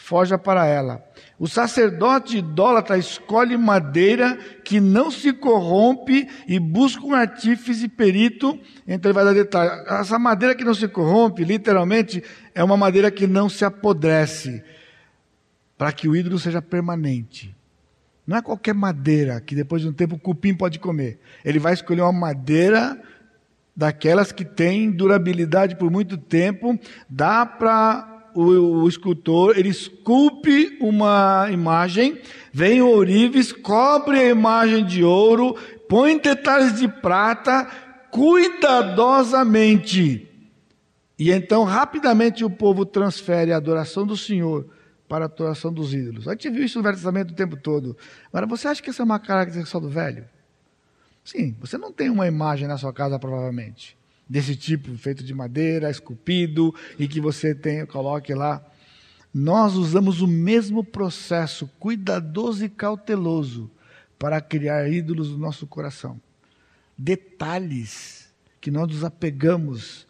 Speaker 1: foja para ela. O sacerdote idólatra escolhe madeira que não se corrompe e busca um artífice perito, então ele vai dar detalhe. Essa madeira que não se corrompe, literalmente, é uma madeira que não se apodrece, para que o ídolo seja permanente. Não é qualquer madeira que depois de um tempo o cupim pode comer. Ele vai escolher uma madeira daquelas que tem durabilidade por muito tempo, dá para o, o, escultor, ele esculpe uma imagem, vem o ourives, cobre a imagem de ouro, põe detalhes de prata, cuidadosamente. E então, rapidamente, o povo transfere a adoração do Senhor para a adoração dos ídolos. A gente viu isso no Velho Testamento o tempo todo. Agora, você acha que essa é uma característica só do velho? Sim, você não tem uma imagem na sua casa, provavelmente, desse tipo, feito de madeira, esculpido, e que você tem, coloque lá. Nós usamos o mesmo processo cuidadoso e cauteloso para criar ídolos no nosso coração. Detalhes que nós nos apegamos.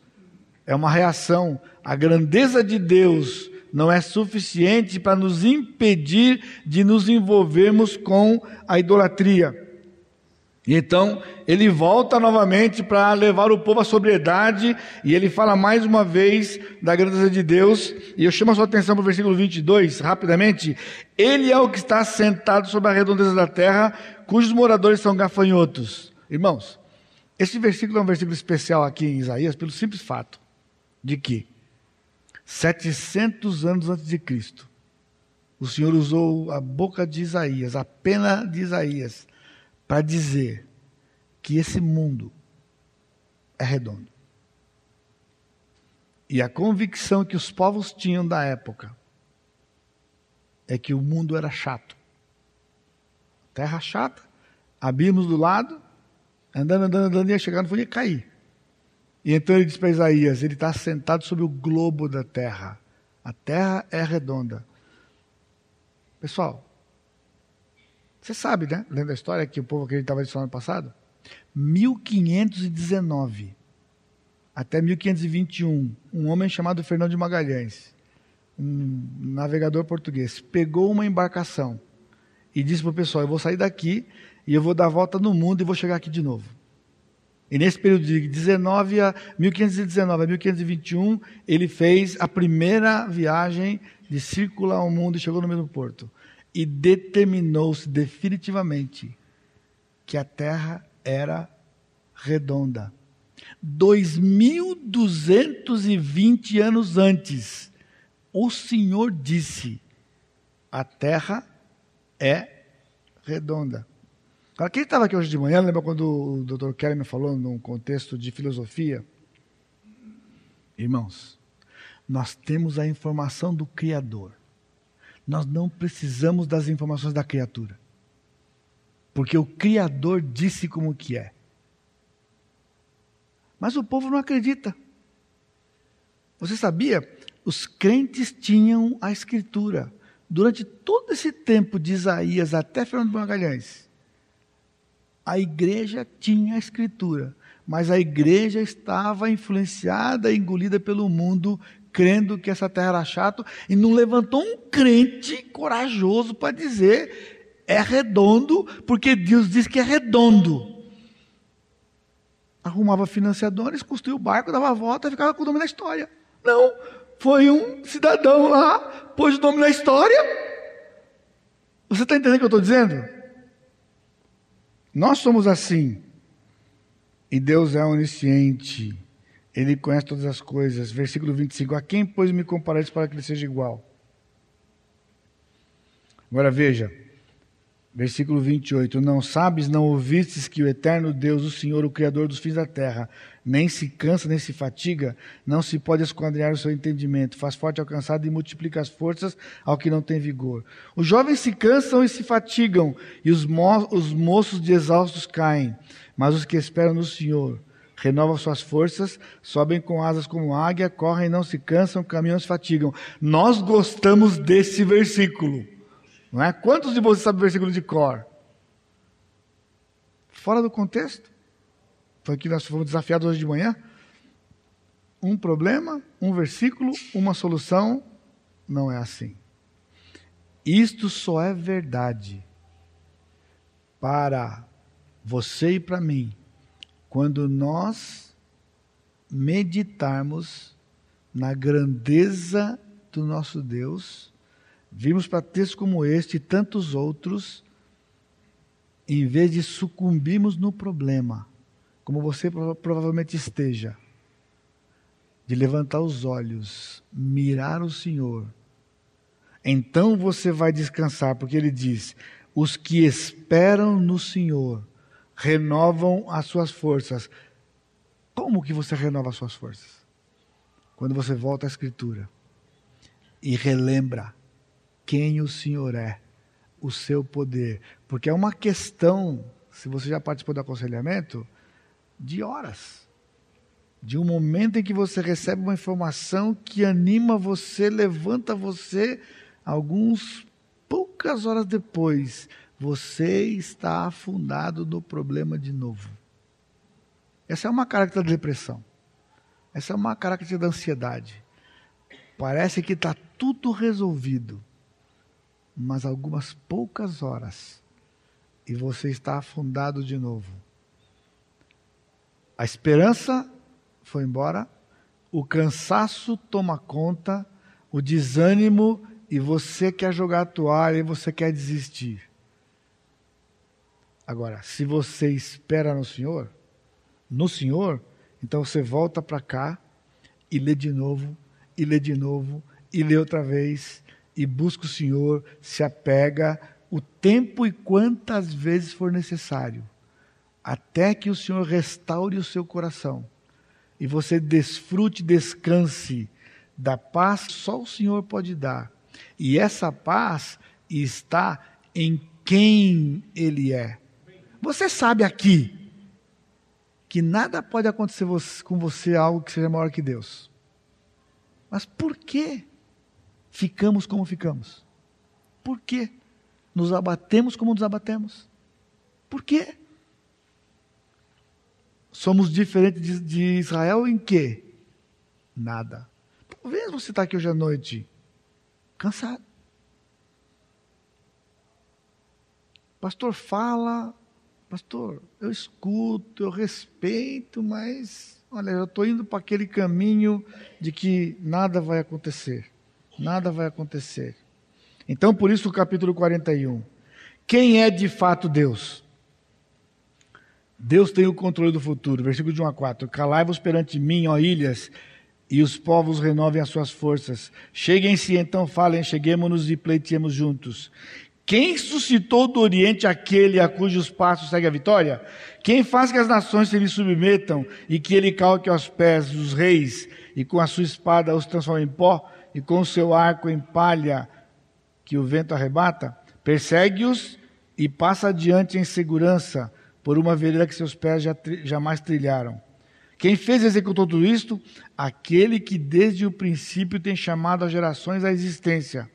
Speaker 1: É uma reação à grandeza de Deus não é suficiente para nos impedir de nos envolvermos com a idolatria. E então ele volta novamente para levar o povo à sobriedade, e ele fala mais uma vez da grandeza de Deus, e eu chamo a sua atenção para o versículo 22, rapidamente. Ele é o que está sentado sobre a redondeza da terra, cujos moradores são gafanhotos. Irmãos, esse versículo é um versículo especial aqui em Isaías, pelo simples fato de que 700 anos antes de Cristo, o Senhor usou a boca de Isaías, a pena de Isaías, para dizer que esse mundo é redondo. E a convicção que os povos tinham da época é que o mundo era chato. Terra chata, abrimos do lado, andando, andando, andando, ia chegar no fundo e ia cair. E então ele diz para Isaías: ele está sentado sobre o globo da terra. A terra é redonda. Pessoal, você sabe, né? Lendo a história que o povo acreditava nisso no ano passado? 1519 até 1521, um homem chamado Fernando de Magalhães, um navegador português, pegou uma embarcação e disse para o pessoal: Eu vou sair daqui e eu vou dar a volta no mundo e vou chegar aqui de novo. E nesse período de 19 a 1519 a 1521, ele fez a primeira viagem de circular ao mundo e chegou no mesmo porto. E determinou-se definitivamente que a terra era redonda. 2220 anos antes, o Senhor disse: a terra é redonda. Para quem estava aqui hoje de manhã, lembra quando o Dr. Kelly me falou num contexto de filosofia? Irmãos, nós temos a informação do Criador. Nós não precisamos das informações da criatura. Porque o Criador disse como que é. Mas o povo não acredita. Você sabia? Os crentes tinham a escritura. Durante todo esse tempo de Isaías até Fernando Magalhães, a igreja tinha a escritura, mas a igreja estava influenciada e engolida pelo mundo, crendo que essa terra era chata e não levantou um crente corajoso para dizer é redondo, porque Deus diz que é redondo. Arrumava financiadores, construiu o barco, dava a volta e ficava com o nome da história. Não, foi um cidadão lá, pôs o nome na história. Você está entendendo o que eu estou dizendo? Nós somos assim. E Deus é onisciente. Ele conhece todas as coisas. Versículo 25. A quem, pois, me comparares para que ele seja igual? Agora veja. Versículo 28. Não sabes, não ouvistes que o eterno Deus, o Senhor, o Criador dos fins da terra, nem se cansa, nem se fatiga, não se pode esquadrinhar o seu entendimento, faz forte ao cansado e multiplica as forças ao que não tem vigor. Os jovens se cansam e se fatigam, e os, mo os moços de exaustos caem, mas os que esperam no Senhor renovam suas forças, sobem com asas como águia, correm e não se cansam, caminham se fatigam. Nós gostamos desse versículo. Não é? Quantos de vocês sabem o versículo de cor? Fora do contexto. Foi que nós fomos desafiados hoje de manhã. Um problema, um versículo, uma solução. Não é assim. Isto só é verdade para você e para mim quando nós meditarmos na grandeza do nosso Deus Vimos para textos como este e tantos outros, em vez de sucumbirmos no problema, como você provavelmente esteja, de levantar os olhos, mirar o Senhor, então você vai descansar, porque ele diz: os que esperam no Senhor renovam as suas forças. Como que você renova as suas forças? Quando você volta à Escritura e relembra quem o Senhor é, o seu poder. Porque é uma questão, se você já participou do aconselhamento, de horas. De um momento em que você recebe uma informação que anima você, levanta você, alguns poucas horas depois, você está afundado no problema de novo. Essa é uma característica da depressão. Essa é uma característica da ansiedade. Parece que está tudo resolvido mas algumas poucas horas e você está afundado de novo. A esperança foi embora, o cansaço toma conta, o desânimo e você quer jogar a toalha e você quer desistir. Agora, se você espera no Senhor, no Senhor, então você volta para cá e lê de novo, e lê de novo, e lê outra vez, e busca o Senhor, se apega o tempo e quantas vezes for necessário, até que o Senhor restaure o seu coração e você desfrute, descanse da paz que só o Senhor pode dar. E essa paz está em quem Ele é. Você sabe aqui que nada pode acontecer com você algo que seja maior que Deus. Mas por quê? ficamos como ficamos? Por quê? Nos abatemos como nos abatemos? Por quê? Somos diferentes de, de Israel em quê? Nada. Talvez você está aqui hoje à noite cansado. Pastor fala, pastor, eu escuto, eu respeito, mas olha, eu estou indo para aquele caminho de que nada vai acontecer nada vai acontecer. Então, por isso o capítulo 41. Quem é de fato Deus? Deus tem o controle do futuro. Versículo de 1 a 4. Calai-vos perante mim, ó ilhas, e os povos renovem as suas forças. Cheguem-se, então falem, cheguemos-nos e pleiteemos juntos. Quem suscitou do Oriente aquele a cujos passos segue a vitória? Quem faz que as nações se lhe submetam e que ele calque aos pés dos reis e com a sua espada os transforme em pó? e com seu arco em palha que o vento arrebata, persegue-os e passa adiante em segurança por uma vereda que seus pés já, jamais trilharam. Quem fez e executou tudo isto? Aquele que desde o princípio tem chamado as gerações à existência.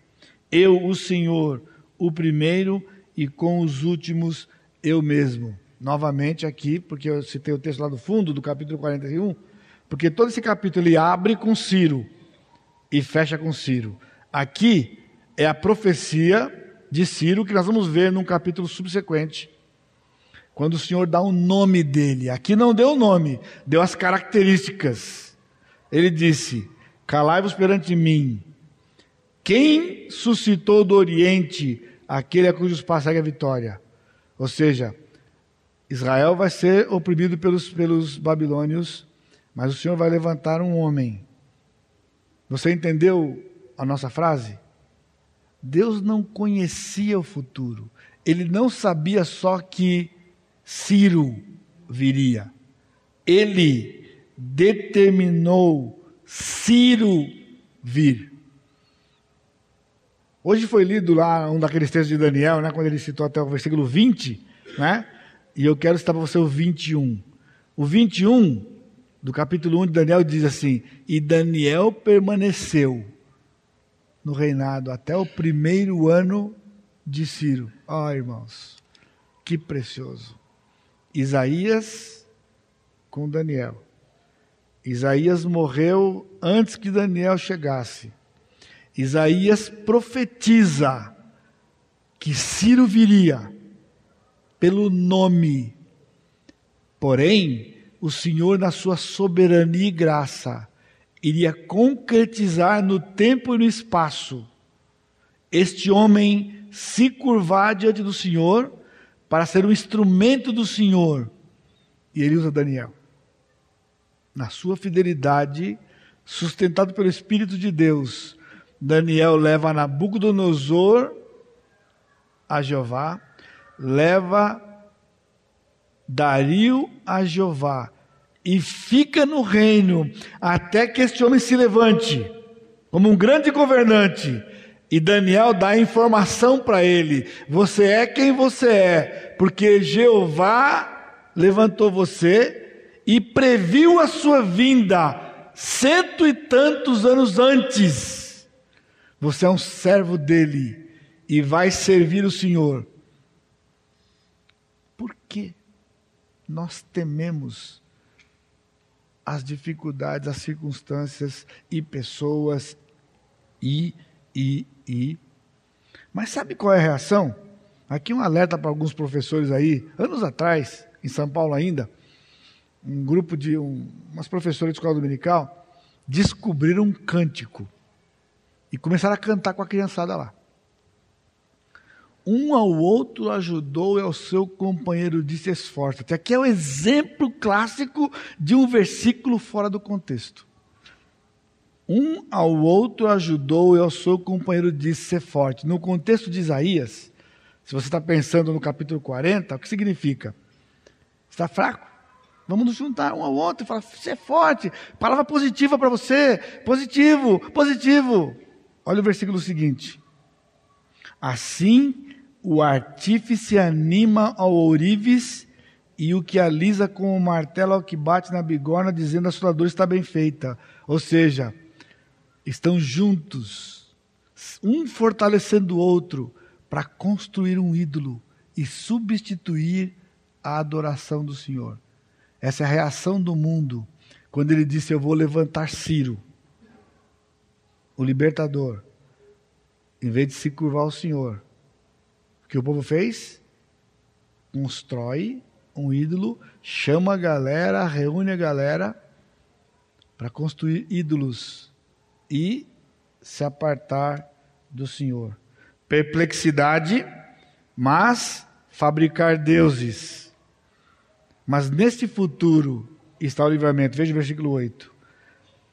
Speaker 1: Eu, o Senhor, o primeiro e com os últimos eu mesmo. Novamente aqui, porque eu citei o texto lá do fundo do capítulo 41, porque todo esse capítulo ele abre com Ciro e fecha com Ciro. Aqui é a profecia de Ciro que nós vamos ver num capítulo subsequente. Quando o Senhor dá o nome dele. Aqui não deu o nome, deu as características. Ele disse: Calai-vos perante mim. Quem suscitou do Oriente aquele a cujos segue a vitória? Ou seja, Israel vai ser oprimido pelos, pelos babilônios, mas o Senhor vai levantar um homem. Você entendeu a nossa frase? Deus não conhecia o futuro. Ele não sabia só que Ciro viria. Ele determinou Ciro vir. Hoje foi lido lá um daqueles textos de Daniel, né, quando ele citou até o versículo 20, né? E eu quero citar para você o 21. O 21 do capítulo 1 de Daniel diz assim: E Daniel permaneceu no reinado até o primeiro ano de Ciro. Ó oh, irmãos, que precioso. Isaías com Daniel. Isaías morreu antes que Daniel chegasse. Isaías profetiza que Ciro viria pelo nome. Porém, o Senhor, na sua soberania e graça, iria concretizar no tempo e no espaço este homem se curvar diante do Senhor para ser um instrumento do Senhor. E ele usa Daniel. Na sua fidelidade, sustentado pelo Espírito de Deus, Daniel leva Nabucodonosor a Jeová leva Dario a Jeová e fica no reino até que este homem se levante como um grande governante. E Daniel dá informação para ele: você é quem você é, porque Jeová levantou você e previu a sua vinda cento e tantos anos antes. Você é um servo dele e vai servir o Senhor que nós tememos as dificuldades, as circunstâncias e pessoas e, e, e. Mas sabe qual é a reação? Aqui um alerta para alguns professores aí, anos atrás, em São Paulo ainda, um grupo de um, umas professoras de escola dominical descobriram um cântico e começaram a cantar com a criançada lá um ao outro ajudou e ao seu companheiro disse: esforça-te. Aqui é o exemplo clássico de um versículo fora do contexto. Um ao outro ajudou e ao seu companheiro disse: ser forte. No contexto de Isaías, se você está pensando no capítulo 40, o que significa? Está fraco? Vamos nos juntar um ao outro e falar: ser forte. Palavra positiva para você. Positivo, positivo. Olha o versículo seguinte. Assim o artífice anima ao ourives e o que alisa com o martelo ao que bate na bigorna, dizendo a sua dor está bem feita. Ou seja, estão juntos, um fortalecendo o outro, para construir um ídolo e substituir a adoração do Senhor. Essa é a reação do mundo quando ele disse: Eu vou levantar Ciro, o libertador, em vez de se curvar ao Senhor o que o povo fez? Constrói um ídolo, chama a galera, reúne a galera para construir ídolos e se apartar do Senhor. Perplexidade, mas fabricar deuses. Mas neste futuro está o livramento. Veja o versículo 8.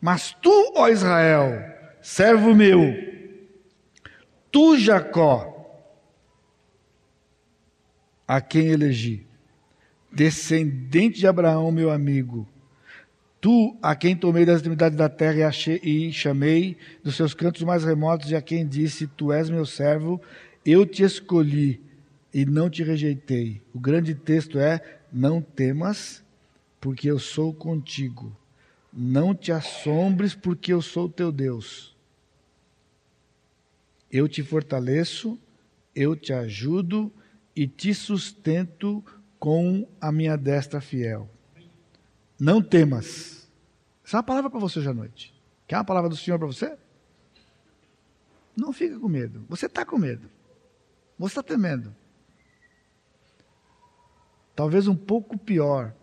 Speaker 1: Mas tu, ó Israel, servo meu, tu, Jacó, a quem elegi. Descendente de Abraão, meu amigo, tu a quem tomei das extremidades da terra e, achei, e chamei dos seus cantos mais remotos, e a quem disse: Tu és meu servo, eu te escolhi e não te rejeitei. O grande texto é: Não temas, porque eu sou contigo. Não te assombres, porque eu sou teu Deus. Eu te fortaleço, eu te ajudo e te sustento com a minha destra fiel. Não temas. Essa é uma palavra para você hoje à noite. Quer uma palavra do Senhor para você? Não fica com medo. Você está com medo. Você está temendo. Talvez um pouco pior.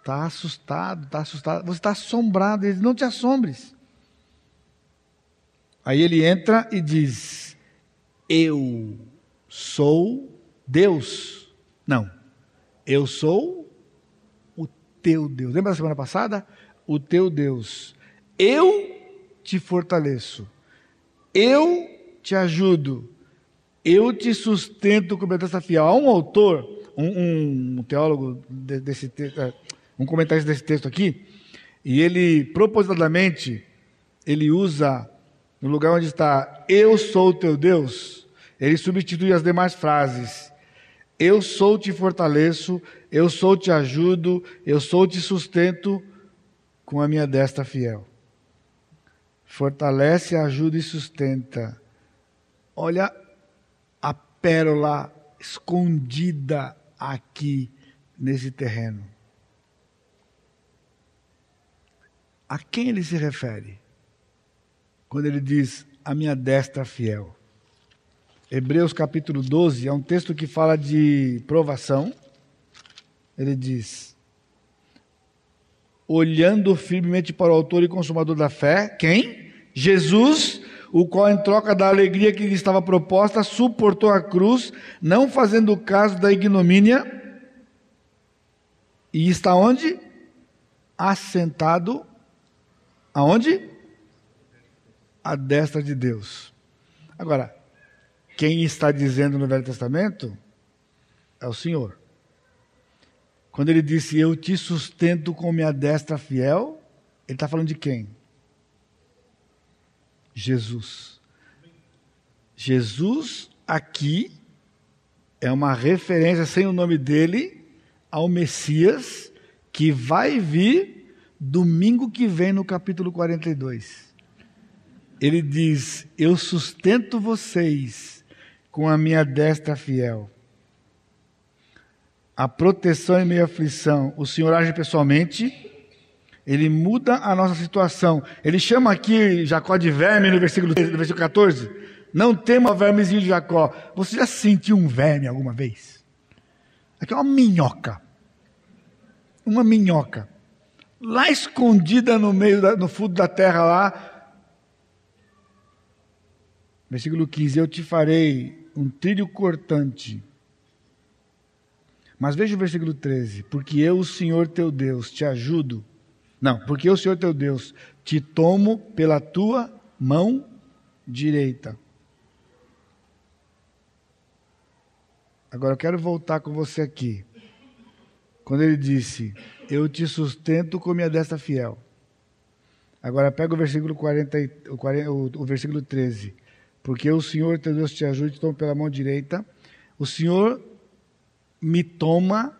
Speaker 1: Está assustado, está assustado. Você está assombrado. Ele diz, não te assombres. Aí ele entra e diz: Eu sou Deus. Não. Eu sou teu Deus. Lembra da semana passada? O teu Deus. Eu te fortaleço. Eu te ajudo. Eu te sustento com a destra fiel. Há um autor, um, um teólogo desse é, um comentarista desse texto aqui, e ele propositadamente ele usa no lugar onde está eu sou teu Deus, ele substitui as demais frases. Eu sou te fortaleço, eu sou te ajudo, eu sou te sustento com a minha destra fiel. Fortalece, ajuda e sustenta. Olha a pérola escondida aqui nesse terreno. A quem ele se refere? Quando ele diz a minha destra fiel. Hebreus capítulo 12 é um texto que fala de provação. Ele diz: olhando firmemente para o autor e consumador da fé, quem? Jesus, o qual, em troca da alegria que lhe estava proposta, suportou a cruz, não fazendo caso da ignomínia, e está onde? Assentado, aonde? À destra de Deus. Agora, quem está dizendo no Velho Testamento é o Senhor. Quando ele disse, Eu te sustento com minha destra fiel, ele está falando de quem? Jesus. Jesus aqui é uma referência sem o nome dele ao Messias que vai vir domingo que vem no capítulo 42. Ele diz: Eu sustento vocês com a minha destra fiel. A proteção em meio à aflição, o Senhor age pessoalmente, ele muda a nossa situação. Ele chama aqui Jacó de verme no versículo, no versículo 14. Não tema vermezinho de Jacó. Você já sentiu um verme alguma vez? Aqui é uma minhoca. Uma minhoca. Lá escondida no meio, da, no fundo da terra lá. Versículo 15: Eu te farei um trilho cortante. Mas veja o versículo 13: Porque eu, o Senhor teu Deus, te ajudo. Não, porque eu, o Senhor teu Deus, te tomo pela tua mão direita. Agora eu quero voltar com você aqui. Quando ele disse: Eu te sustento com minha destra fiel. Agora pega o versículo 40, o, 40, o, o versículo 13 porque o Senhor teu Deus te ajude, toma pela mão direita. O Senhor me toma.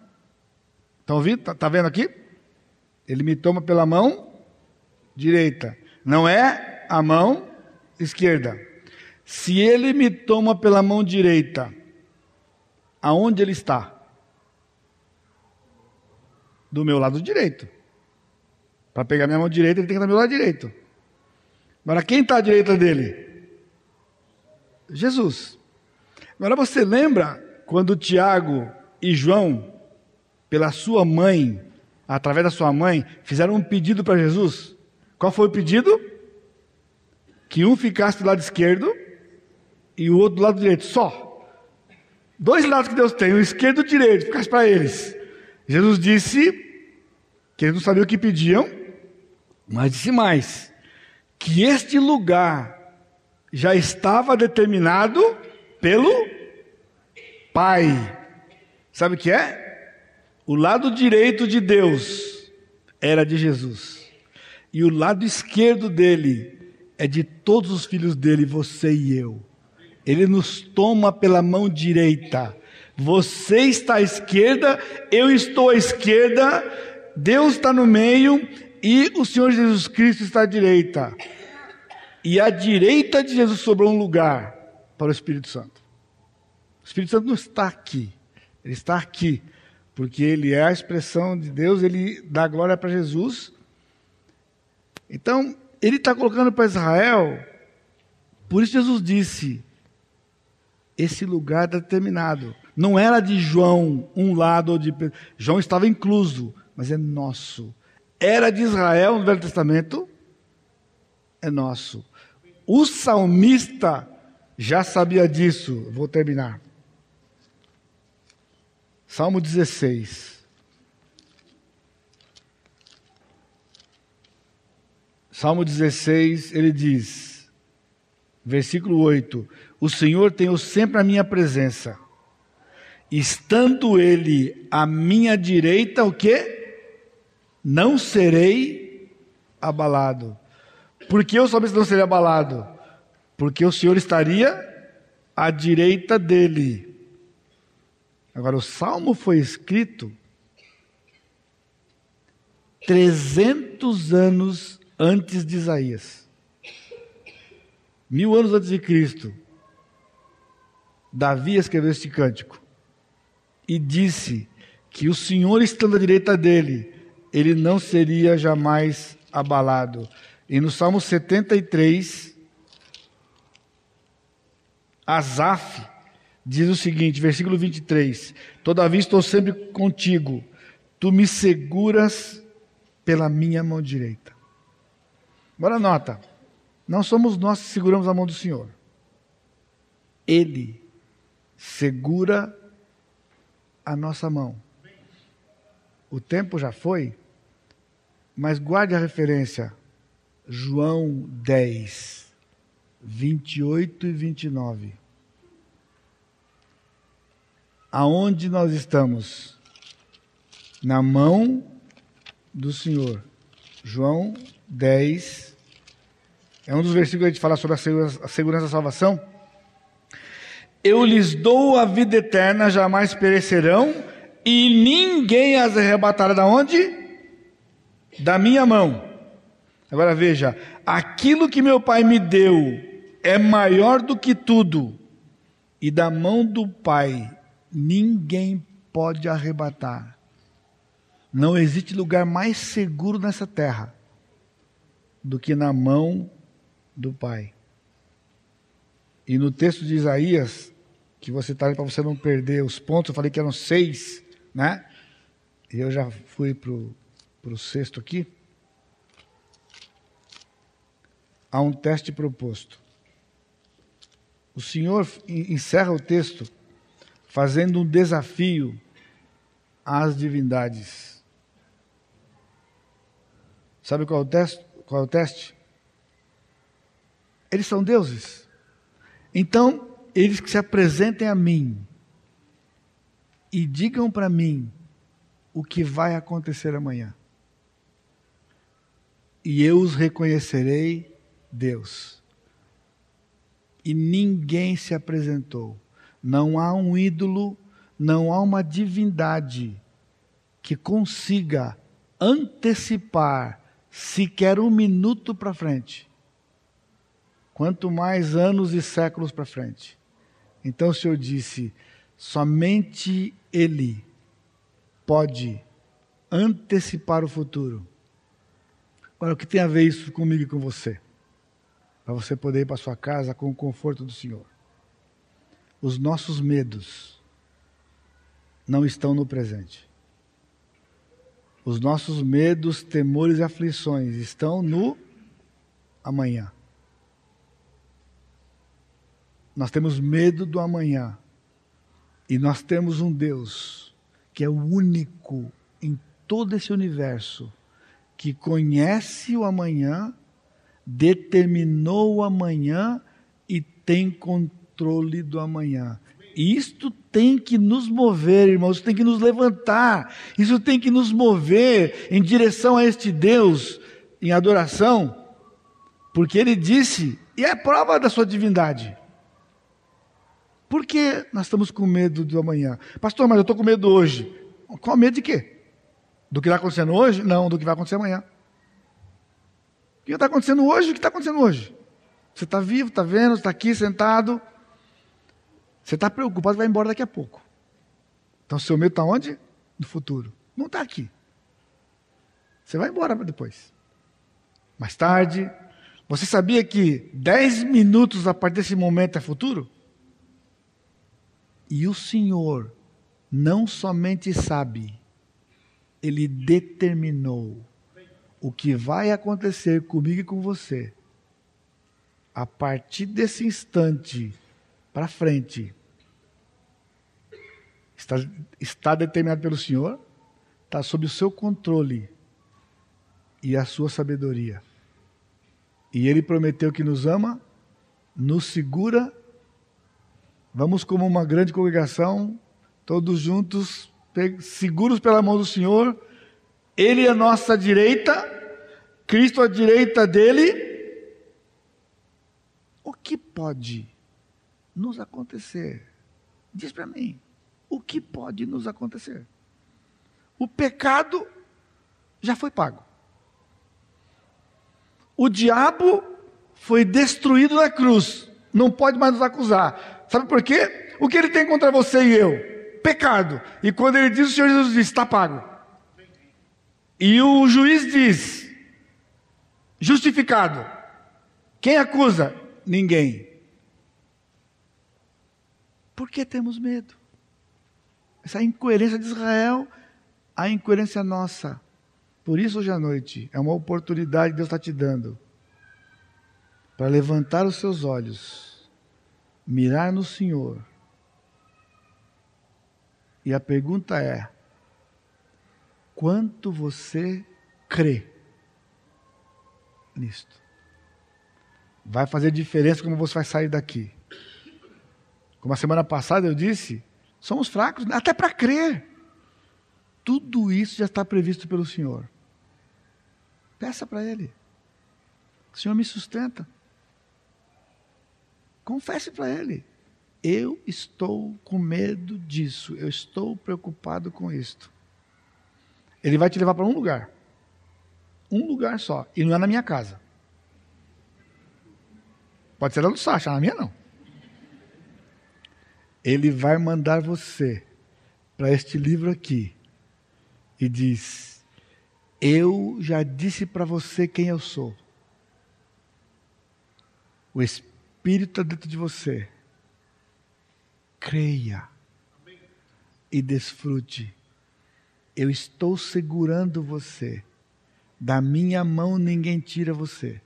Speaker 1: Estão ouvindo? Está tá vendo aqui? Ele me toma pela mão direita. Não é a mão esquerda. Se ele me toma pela mão direita, aonde ele está? Do meu lado direito. Para pegar minha mão direita, ele tem que estar do meu lado direito. Agora, quem está à direita dele? Jesus. Agora você lembra quando Tiago e João, pela sua mãe, através da sua mãe, fizeram um pedido para Jesus? Qual foi o pedido? Que um ficasse do lado esquerdo e o outro do lado direito, só. Dois lados que Deus tem, o esquerdo e o direito, ficasse para eles. Jesus disse que eles não sabiam o que pediam, mas disse mais: que este lugar já estava determinado pelo Pai. Sabe o que é? O lado direito de Deus era de Jesus, e o lado esquerdo dele é de todos os filhos dele, você e eu. Ele nos toma pela mão direita. Você está à esquerda, eu estou à esquerda, Deus está no meio e o Senhor Jesus Cristo está à direita e à direita de Jesus sobrou um lugar para o Espírito Santo. O Espírito Santo não está aqui, ele está aqui, porque ele é a expressão de Deus, ele dá glória para Jesus. Então, ele está colocando para Israel Por isso Jesus disse: esse lugar está determinado. Não era de João, um lado ou de João estava incluso, mas é nosso. Era de Israel no Velho Testamento, é nosso. O salmista já sabia disso. Vou terminar. Salmo 16. Salmo 16, ele diz, versículo 8: O Senhor tem sempre a minha presença, estando Ele à minha direita, o que? Não serei abalado. Por que o salmista não seria abalado? Porque o Senhor estaria à direita dele. Agora, o salmo foi escrito 300 anos antes de Isaías. Mil anos antes de Cristo, Davi escreveu este cântico e disse que o Senhor estando à direita dele, ele não seria jamais abalado. E no Salmo 73, Asaf diz o seguinte, versículo 23: Todavia estou sempre contigo, tu me seguras pela minha mão direita. Agora nota, não somos nós que seguramos a mão do Senhor. Ele segura a nossa mão. O tempo já foi, mas guarde a referência. João 10, 28 e 29. Aonde nós estamos? Na mão do Senhor. João 10. É um dos versículos que a gente fala sobre a segurança, a segurança da salvação. Eu lhes dou a vida eterna, jamais perecerão, e ninguém as arrebatará da onde? Da minha mão. Agora veja, aquilo que meu Pai me deu é maior do que tudo, e da mão do Pai ninguém pode arrebatar. Não existe lugar mais seguro nessa terra do que na mão do Pai. E no texto de Isaías, que você está para você não perder os pontos, eu falei que eram seis, né? E eu já fui para o sexto aqui. Há um teste proposto. O Senhor encerra o texto fazendo um desafio às divindades. Sabe qual é o teste? Qual é o teste? Eles são deuses. Então, eles que se apresentem a mim e digam para mim o que vai acontecer amanhã. E eu os reconhecerei Deus. E ninguém se apresentou. Não há um ídolo, não há uma divindade que consiga antecipar sequer um minuto para frente. Quanto mais anos e séculos para frente. Então o Senhor disse: somente Ele pode antecipar o futuro. Agora, o que tem a ver isso comigo e com você? Para você poder ir para sua casa com o conforto do Senhor. Os nossos medos não estão no presente. Os nossos medos, temores e aflições estão no amanhã. Nós temos medo do amanhã. E nós temos um Deus que é o único em todo esse universo que conhece o amanhã, determinou o amanhã e tem controle do amanhã. Isto tem que nos mover, irmãos, tem que nos levantar, isso tem que nos mover em direção a este Deus, em adoração, porque Ele disse, e é prova da sua divindade. Por que nós estamos com medo do amanhã? Pastor, mas eu estou com medo hoje. Com medo de quê? Do que está acontecendo hoje? Não, do que vai acontecer amanhã. O que está acontecendo hoje? O que está acontecendo hoje? Você está vivo, está vendo, está aqui sentado. Você está preocupado vai embora daqui a pouco. Então, seu medo está onde? No futuro. Não está aqui. Você vai embora depois. Mais tarde, Você sabia que 10 minutos a partir desse momento é futuro? E o Senhor não somente sabe, ele determinou o que vai acontecer comigo e com você a partir desse instante para frente. Está, está determinado pelo Senhor, está sob o seu controle e a sua sabedoria. E Ele prometeu que nos ama, nos segura. Vamos, como uma grande congregação, todos juntos, seguros pela mão do Senhor. Ele é nossa direita, Cristo à direita dele. O que pode nos acontecer? Diz para mim, o que pode nos acontecer? O pecado já foi pago. O diabo foi destruído na cruz. Não pode mais nos acusar. Sabe por quê? O que ele tem contra você e eu? pecado. E quando ele diz, o Senhor Jesus diz: está pago. E o juiz diz: justificado. Quem acusa? Ninguém. Por que temos medo? Essa incoerência de Israel, a incoerência nossa. Por isso, hoje à noite, é uma oportunidade que Deus está te dando para levantar os seus olhos, mirar no Senhor e a pergunta é: quanto você crê nisto? Vai fazer diferença como você vai sair daqui. Como a semana passada eu disse, somos fracos até para crer. Tudo isso já está previsto pelo Senhor. Peça para Ele. O Senhor me sustenta. Confesse para Ele. Eu estou com medo disso, eu estou preocupado com isto. Ele vai te levar para um lugar. Um lugar só. E não é na minha casa. Pode ser lá do Sacha, na minha não. Ele vai mandar você para este livro aqui e diz: Eu já disse para você quem eu sou. O Espírito está dentro de você creia e desfrute. Eu estou segurando você. Da minha mão ninguém tira você.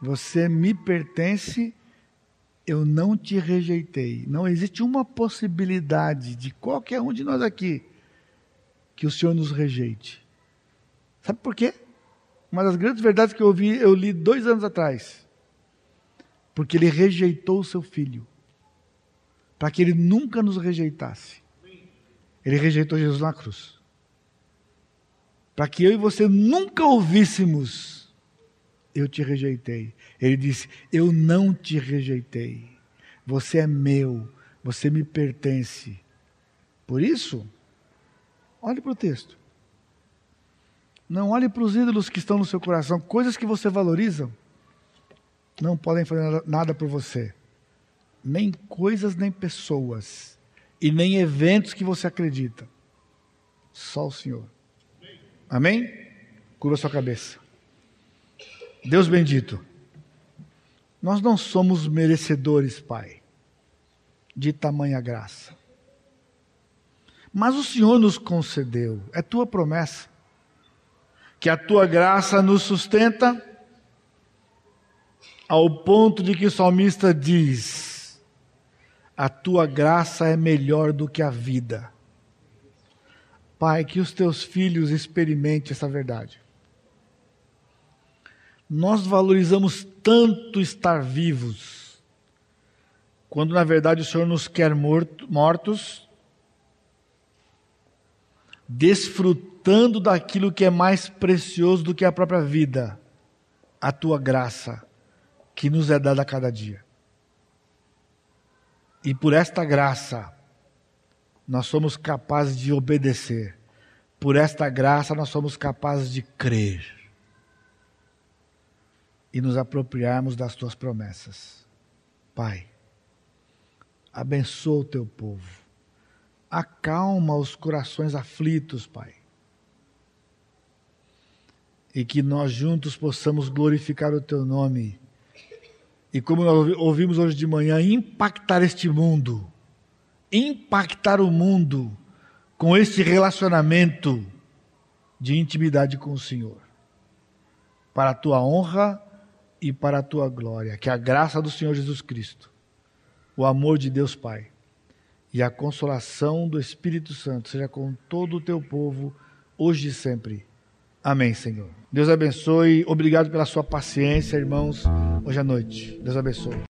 Speaker 1: Você me pertence, eu não te rejeitei. Não existe uma possibilidade de qualquer um de nós aqui que o Senhor nos rejeite. Sabe por quê? Uma das grandes verdades que eu ouvi, eu li dois anos atrás. Porque ele rejeitou o seu filho para que ele nunca nos rejeitasse. Ele rejeitou Jesus na cruz. Para que eu e você nunca ouvíssemos, eu te rejeitei. Ele disse: Eu não te rejeitei. Você é meu, você me pertence. Por isso, olhe para o texto. Não olhe para os ídolos que estão no seu coração, coisas que você valoriza, não podem fazer nada por você nem coisas, nem pessoas, e nem eventos que você acredita. Só o Senhor. Amém? Curva sua cabeça. Deus bendito. Nós não somos merecedores, Pai, de tamanha graça. Mas o Senhor nos concedeu, é tua promessa, que a tua graça nos sustenta, ao ponto de que o salmista diz: a tua graça é melhor do que a vida. Pai, que os teus filhos experimentem essa verdade. Nós valorizamos tanto estar vivos, quando na verdade o Senhor nos quer morto, mortos, desfrutando daquilo que é mais precioso do que a própria vida, a tua graça, que nos é dada a cada dia. E por esta graça, nós somos capazes de obedecer. Por esta graça, nós somos capazes de crer e nos apropriarmos das tuas promessas. Pai, abençoa o teu povo. Acalma os corações aflitos, Pai. e que nós juntos possamos glorificar o teu nome. E como nós ouvimos hoje de manhã, impactar este mundo, impactar o mundo com este relacionamento de intimidade com o Senhor, para a tua honra e para a tua glória. Que a graça do Senhor Jesus Cristo, o amor de Deus Pai e a consolação do Espírito Santo seja com todo o teu povo, hoje e sempre. Amém, Senhor. Deus abençoe. Obrigado pela sua paciência, irmãos, hoje à noite. Deus abençoe.